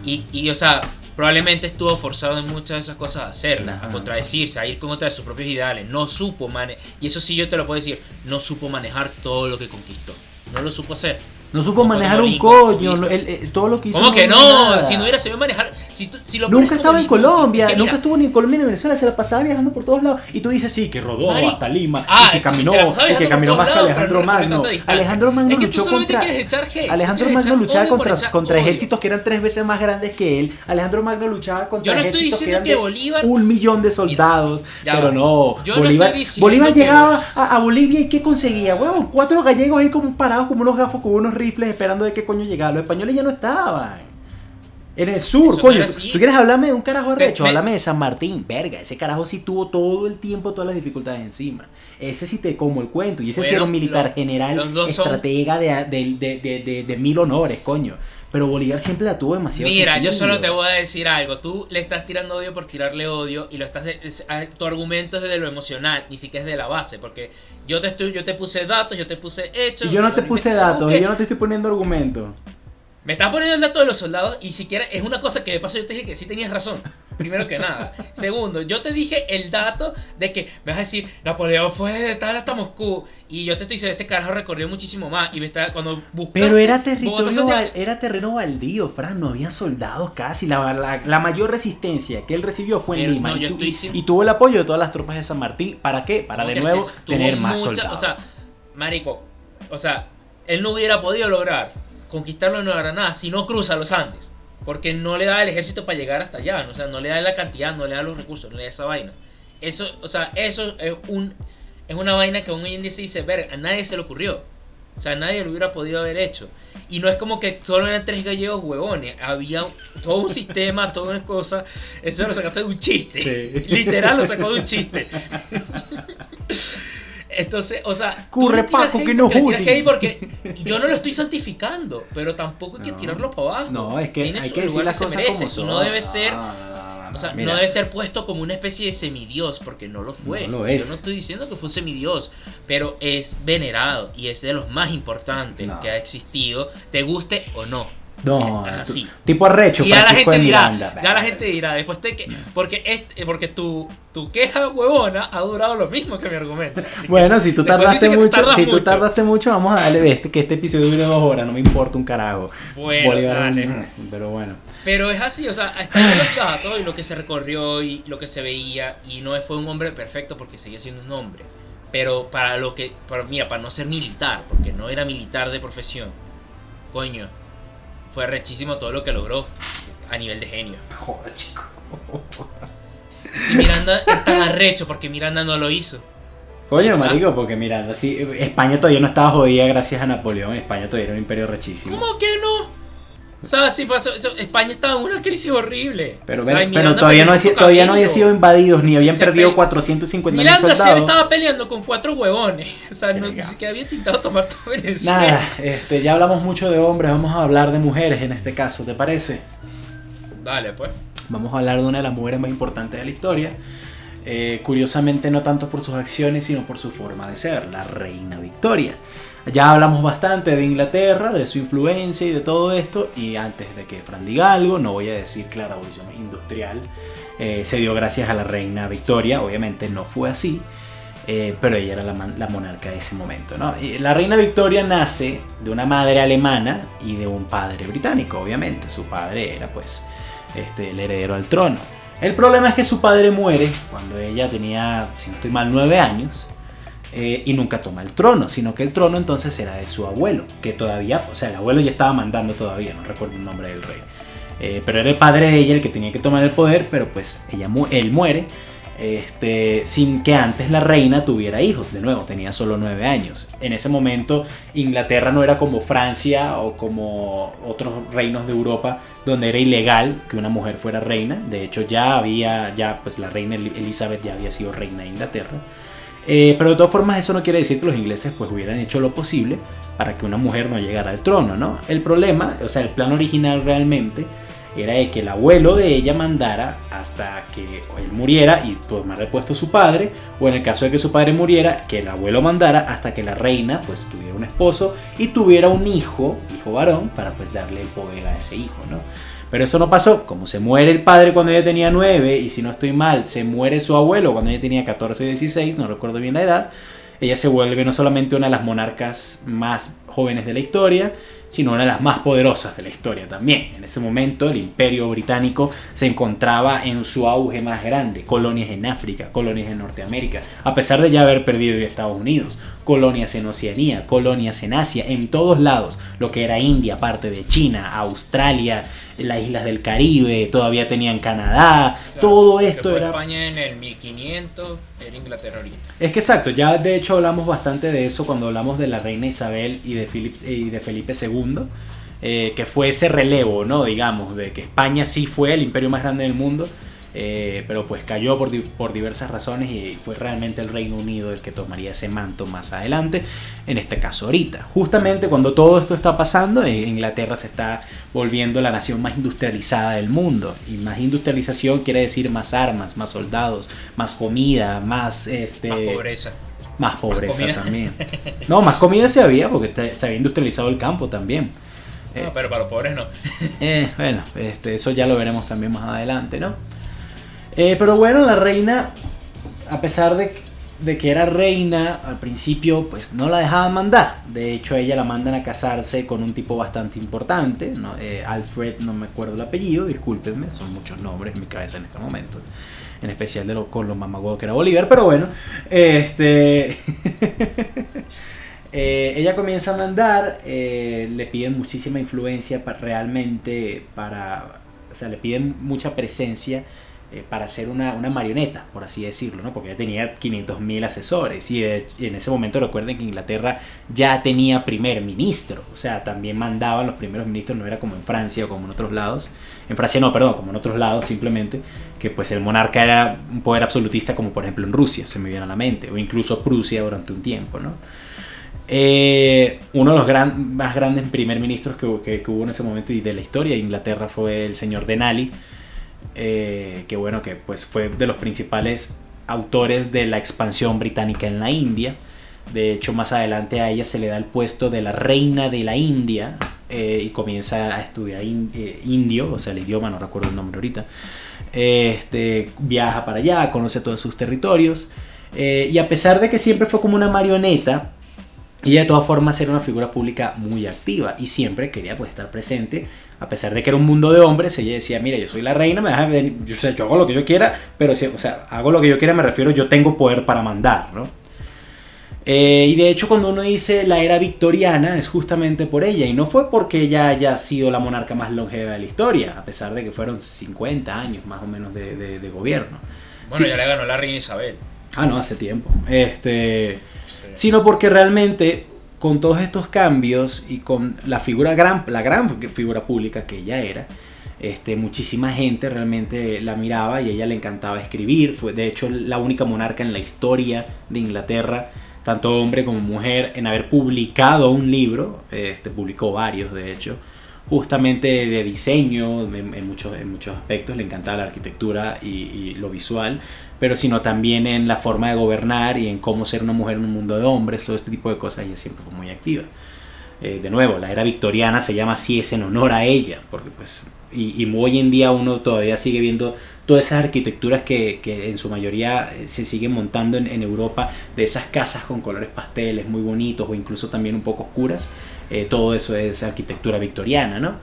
y, y, o sea, probablemente estuvo forzado en muchas de esas cosas a hacerlas, a contradecirse, a ir con otras de sus propios ideales. No supo manejar, y eso sí yo te lo puedo decir, no supo manejar todo lo que conquistó. No lo supo hacer. No supo manejar un coño, eh, todo lo que hizo. ¿Cómo que no? Si no hubiera sabido manejar. Si, si lo nunca estaba en Colombia, nunca estuvo ni en Colombia ni en Venezuela, se la pasaba viajando por todos lados. Y tú dices, sí, que rodó hasta Lima, y que caminó, y que caminó más que Alejandro Magno. Alejandro Magno luchó contra. Alejandro Magno luchaba contra, contra ejércitos que eran tres veces más grandes que él. Alejandro Magno luchaba contra ejércitos que eran de un millón de soldados. Pero no, Bolívar, Bolívar llegaba a Bolivia y ¿qué conseguía? Cuatro gallegos ahí como parados como unos gafos con unos rifles esperando de qué coño llegaba. Los españoles ya no estaban. En el sur, coño. ¿Tú quieres hablarme de un carajo arrecho? Háblame de San Martín. Verga, ese carajo sí tuvo todo el tiempo todas las dificultades encima. Ese sí te como el cuento. Y ese sí era un militar general, estratega de, de, de, mil honores, coño. Pero Bolívar siempre la tuvo demasiado Mira, yo solo te voy a decir algo. Tú le estás tirando odio por tirarle odio y lo estás tu argumento es desde lo emocional, ni siquiera es de la base, porque yo te estoy yo te puse datos, yo te puse hechos. Y yo no te puse datos, yo no te estoy poniendo argumentos. Me estás poniendo el dato de los soldados y siquiera es una cosa que de paso yo te dije que sí tenías razón. Primero que nada. Segundo, yo te dije el dato de que me vas a decir, Napoleón fue de tal hasta Moscú. Y yo te estoy diciendo, este carajo recorrió muchísimo más. Y me está, cuando buscaste, Pero era territorio, era terreno baldío, Fran. No había soldados casi. La, la, mayor resistencia que él recibió fue en Lima. Y, tuvo el apoyo de todas las tropas de San Martín. ¿Para qué? Para de nuevo tener más soldados. O sea, Marico, o sea, él no hubiera podido lograr conquistarlo en Nueva Granada si no cruza los Andes. Porque no le da el ejército para llegar hasta allá. O sea, no le da la cantidad, no le da los recursos, no le da esa vaina. Eso, o sea, eso es un es una vaina que día se dice, ver, a nadie se le ocurrió. O sea, nadie lo hubiera podido haber hecho. Y no es como que solo eran tres gallegos huevones. Había todo un sistema, toda una cosa. Eso lo sacaste de un chiste. Literal lo sacó de un chiste. Entonces, o sea, curre Paco que no porque yo no lo estoy santificando, pero tampoco hay que tirarlo para abajo. No, es que hay que decir las cosas como son. Y no debe ser o sea, no debe ser puesto como una especie de semidios, porque no lo fue. No es. Yo no estoy diciendo que fue un semidios, pero es venerado y es de los más importantes que ha existido, te guste o no. No, así. tipo arrecho, y ya la gente dirá, ya la gente dirá, después te que porque este, porque tu, tu queja huevona ha durado lo mismo que mi argumento. Bueno, si tú tardaste mucho, si tú tardaste mucho, vamos a darle este, que este episodio dure dos horas, no me importa un carajo. Bueno, pero bueno. Pero es así, o sea, está en los datos y lo que se recorrió y lo que se veía y no fue un hombre perfecto porque seguía siendo un hombre. Pero para lo que, para, mira, para no ser militar, porque no era militar de profesión, coño, fue rechísimo todo lo que logró a nivel de genio. Joder, chico. Si Miranda está arrecho porque Miranda no lo hizo. Coño, marico, porque Miranda, sí, España todavía no estaba jodida gracias a Napoleón. España todavía era un imperio rechísimo. ¿Cómo que no? O sea, sí pasó, España estaba en una crisis horrible. Pero, pero todavía, no, todavía no había sido invadidos ni habían perdido 450 mil soldados. Miranda estaba peleando con cuatro huevones. O sea, no, ni siquiera había intentado tomar todo Venezuela. Nada, este, ya hablamos mucho de hombres, vamos a hablar de mujeres en este caso, ¿te parece? Dale, pues. Vamos a hablar de una de las mujeres más importantes de la historia. Eh, curiosamente no tanto por sus acciones, sino por su forma de ser, la reina Victoria. Ya hablamos bastante de Inglaterra, de su influencia y de todo esto, y antes de que Fran diga algo, no voy a decir que la revolución industrial eh, se dio gracias a la reina Victoria, obviamente no fue así, eh, pero ella era la, monarca de ese momento. la reina Victoria nace de una madre alemana y de un padre británico, obviamente, su padre era pues este, el heredero al trono. El problema es que su padre muere cuando ella tenía, si no estoy mal, nueve años. Eh, y nunca toma el trono, sino que el trono entonces era de su abuelo, que todavía, o sea, el abuelo ya estaba mandando todavía, no recuerdo el nombre del rey. Eh, pero era el padre de ella el que tenía que tomar el poder, pero pues ella él muere este, sin que antes la reina tuviera hijos. De nuevo, tenía solo nueve años. En ese momento Inglaterra no era como Francia o como otros reinos de Europa donde era ilegal que una mujer fuera reina. De hecho, ya había, ya pues la reina Elizabeth ya había sido reina de Inglaterra. Eh, pero de todas formas eso no quiere decir que los ingleses pues hubieran hecho lo posible para que una mujer no llegara al trono, ¿no? El problema, o sea, el plan original realmente era de que el abuelo de ella mandara hasta que él muriera y tomara el puesto su padre, o en el caso de que su padre muriera, que el abuelo mandara hasta que la reina pues tuviera un esposo y tuviera un hijo, hijo varón, para pues darle el poder a ese hijo, ¿no? Pero eso no pasó, como se muere el padre cuando ella tenía 9 y si no estoy mal, se muere su abuelo cuando ella tenía 14 o 16, no recuerdo bien la edad, ella se vuelve no solamente una de las monarcas más jóvenes de la historia, sino una de las más poderosas de la historia también. En ese momento el imperio británico se encontraba en su auge más grande, colonias en África, colonias en Norteamérica, a pesar de ya haber perdido Estados Unidos, colonias en Oceanía, colonias en Asia, en todos lados, lo que era India, parte de China, Australia, las islas del Caribe, todavía tenían Canadá, todo esto era... España en el 1500, era Inglaterra ahorita. Es que exacto, ya de hecho hablamos bastante de eso cuando hablamos de la reina Isabel y de, y de Felipe II. Eh, que fue ese relevo, ¿no? Digamos, de que España sí fue el imperio más grande del mundo, eh, pero pues cayó por, por, diversas razones y fue realmente el Reino Unido el que tomaría ese manto más adelante, en este caso ahorita. Justamente cuando todo esto está pasando, Inglaterra se está volviendo la nación más industrializada del mundo y más industrialización quiere decir más armas, más soldados, más comida, más... Este, más pobreza. Más pobreza también. No, más comida se había porque se había industrializado el campo también. No, pero para los pobres no. bueno, este, eso ya lo veremos también más adelante, ¿no? Eh, pero bueno, la reina, a pesar de, que era reina, al principio pues no la dejaban mandar. De hecho, ella la mandan a casarse con un tipo bastante importante, eh, Alfred, no me acuerdo el apellido, discúlpenme, son muchos nombres en mi cabeza en este momento. En especial de lo, con los mamagodos que era Bolívar, pero bueno, este... Eh, ella comienza a mandar, le piden muchísima influencia para, realmente para, o sea, le piden mucha presencia eh, para ser una, marioneta, por así decirlo, ¿no? porque ya tenía 500.000 asesores y, en ese momento recuerden que Inglaterra ya tenía primer ministro, o sea, también mandaban los primeros ministros, no era como en Francia o como en otros lados, en Francia no, perdón, como en otros lados simplemente, que pues el monarca era un poder absolutista como por ejemplo en Rusia, se me viene a la mente, o incluso Prusia durante un tiempo, ¿no? Eh, uno de los gran, más grandes primer ministros que, que, hubo en ese momento y de la historia de Inglaterra fue el señor Denali, eh, que bueno, que pues fue de los principales autores de la expansión británica en la India. De hecho, más adelante a ella se le da el puesto de la reina de la India eh, y comienza a estudiar eh, indio, o sea, el idioma, no recuerdo el nombre ahorita. Este, viaja para allá, conoce todos sus territorios. y a pesar de que siempre fue como una marioneta, ella de todas formas era una figura pública muy activa y siempre quería pues, estar presente a pesar de que era un mundo de hombres, ella decía, mira, yo soy la reina, me deja, yo, yo hago lo que yo quiera, pero o sea, hago lo que yo quiera, me refiero, yo tengo poder para mandar, ¿no? Eh, y de hecho cuando uno dice la era victoriana es justamente por ella, y no fue porque ella haya sido la monarca más longeva de la historia, a pesar de que fueron 50 años más o menos de, gobierno. Bueno, ya le ganó la reina Isabel. Ah, no, hace tiempo. Este, Sino porque realmente con todos estos cambios y con la figura gran, la gran figura pública que ella era, este, muchísima gente realmente la miraba y a ella le encantaba escribir. Fue de hecho la única monarca en la historia de Inglaterra, tanto hombre como mujer, en haber publicado un libro. Este, publicó varios, de hecho, justamente de diseño, en, muchos, en muchos aspectos. Le encantaba la arquitectura y, lo visual pero sino también en la forma de gobernar y en cómo ser una mujer en un mundo de hombres, todo este tipo de cosas, ella siempre fue muy activa. Eh, de nuevo, la era victoriana se llama así, es en honor a ella, porque pues, y hoy en día uno todavía sigue viendo todas esas arquitecturas que, que en su mayoría eh, se siguen montando en, Europa, de esas casas con colores pasteles muy bonitos o incluso también un poco oscuras, eh, todo eso es arquitectura victoriana, ¿no?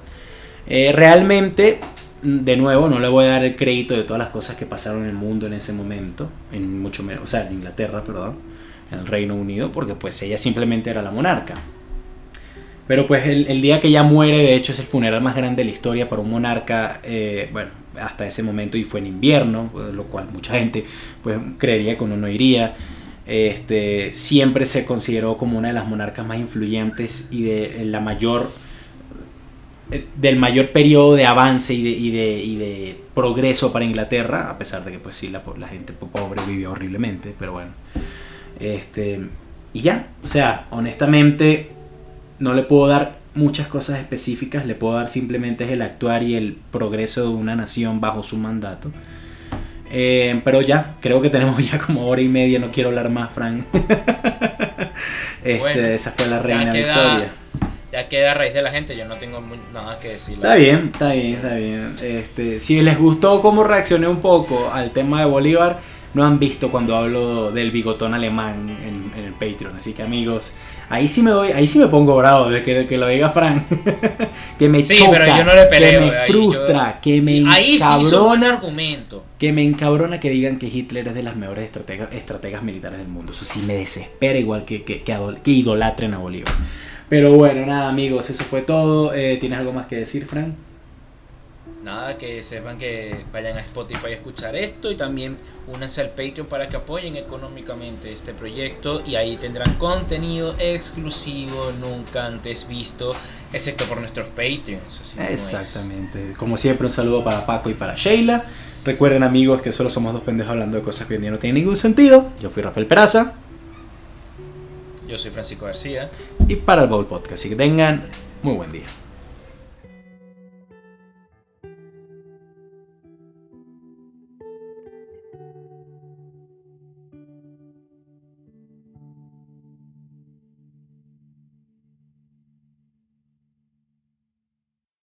realmente de nuevo, no le voy a dar el crédito de todas las cosas que pasaron en el mundo en ese momento, en mucho menos, o sea, en Inglaterra, perdón, en el Reino Unido, porque pues ella simplemente era la monarca. Pero pues el, día que ella muere, de hecho, es el funeral más grande de la historia para un monarca, eh, bueno, hasta ese momento y fue en invierno, lo cual mucha gente pues creería que uno no iría. Este, siempre se consideró como una de las monarcas más influyentes y de la mayor eh, del mayor periodo de avance y de, y de, y de, progreso para Inglaterra, a pesar de que pues sí la, la gente pobre vivió horriblemente, pero bueno. Este, y ya, o sea, honestamente no le puedo dar muchas cosas específicas, le puedo dar simplemente el actuar y el progreso de una nación bajo su mandato. Eh, pero ya, creo que tenemos ya como hora y media, no quiero hablar más, Frank. este, esa fue la reina Victoria. Ya queda a raíz de la gente, yo no tengo nada que decir. Está bien, está bien, está bien. Este, si les gustó cómo reaccioné un poco al tema de Bolívar, no han visto cuando hablo del bigotón alemán en, el Patreon. Así que amigos, ahí sí me voy, ahí sí me pongo bravo de que, que lo diga Frank. que me choca, que me frustra, que me encabrona. que me encabrona que digan que Hitler es de las mejores estrategas, estrategas militares del mundo. Eso sí me desespera igual que, que, que, idolatren a Bolívar. Pero bueno, nada amigos, eso fue todo. Eh, ¿Tienes algo más que decir, Frank? Nada, que sepan que vayan a Spotify a escuchar esto y también únanse al Patreon para que apoyen económicamente este proyecto y ahí tendrán contenido exclusivo nunca antes visto, excepto por nuestros Patreons. Exactamente. Como siempre, un saludo para Paco y para Sheila. Recuerden amigos que solo somos dos pendejos hablando de cosas que hoy día no tienen ningún sentido. Yo fui Rafael Peraza. Yo soy Francisco García. Y para el Bowl Podcast. Así que tengan muy buen día.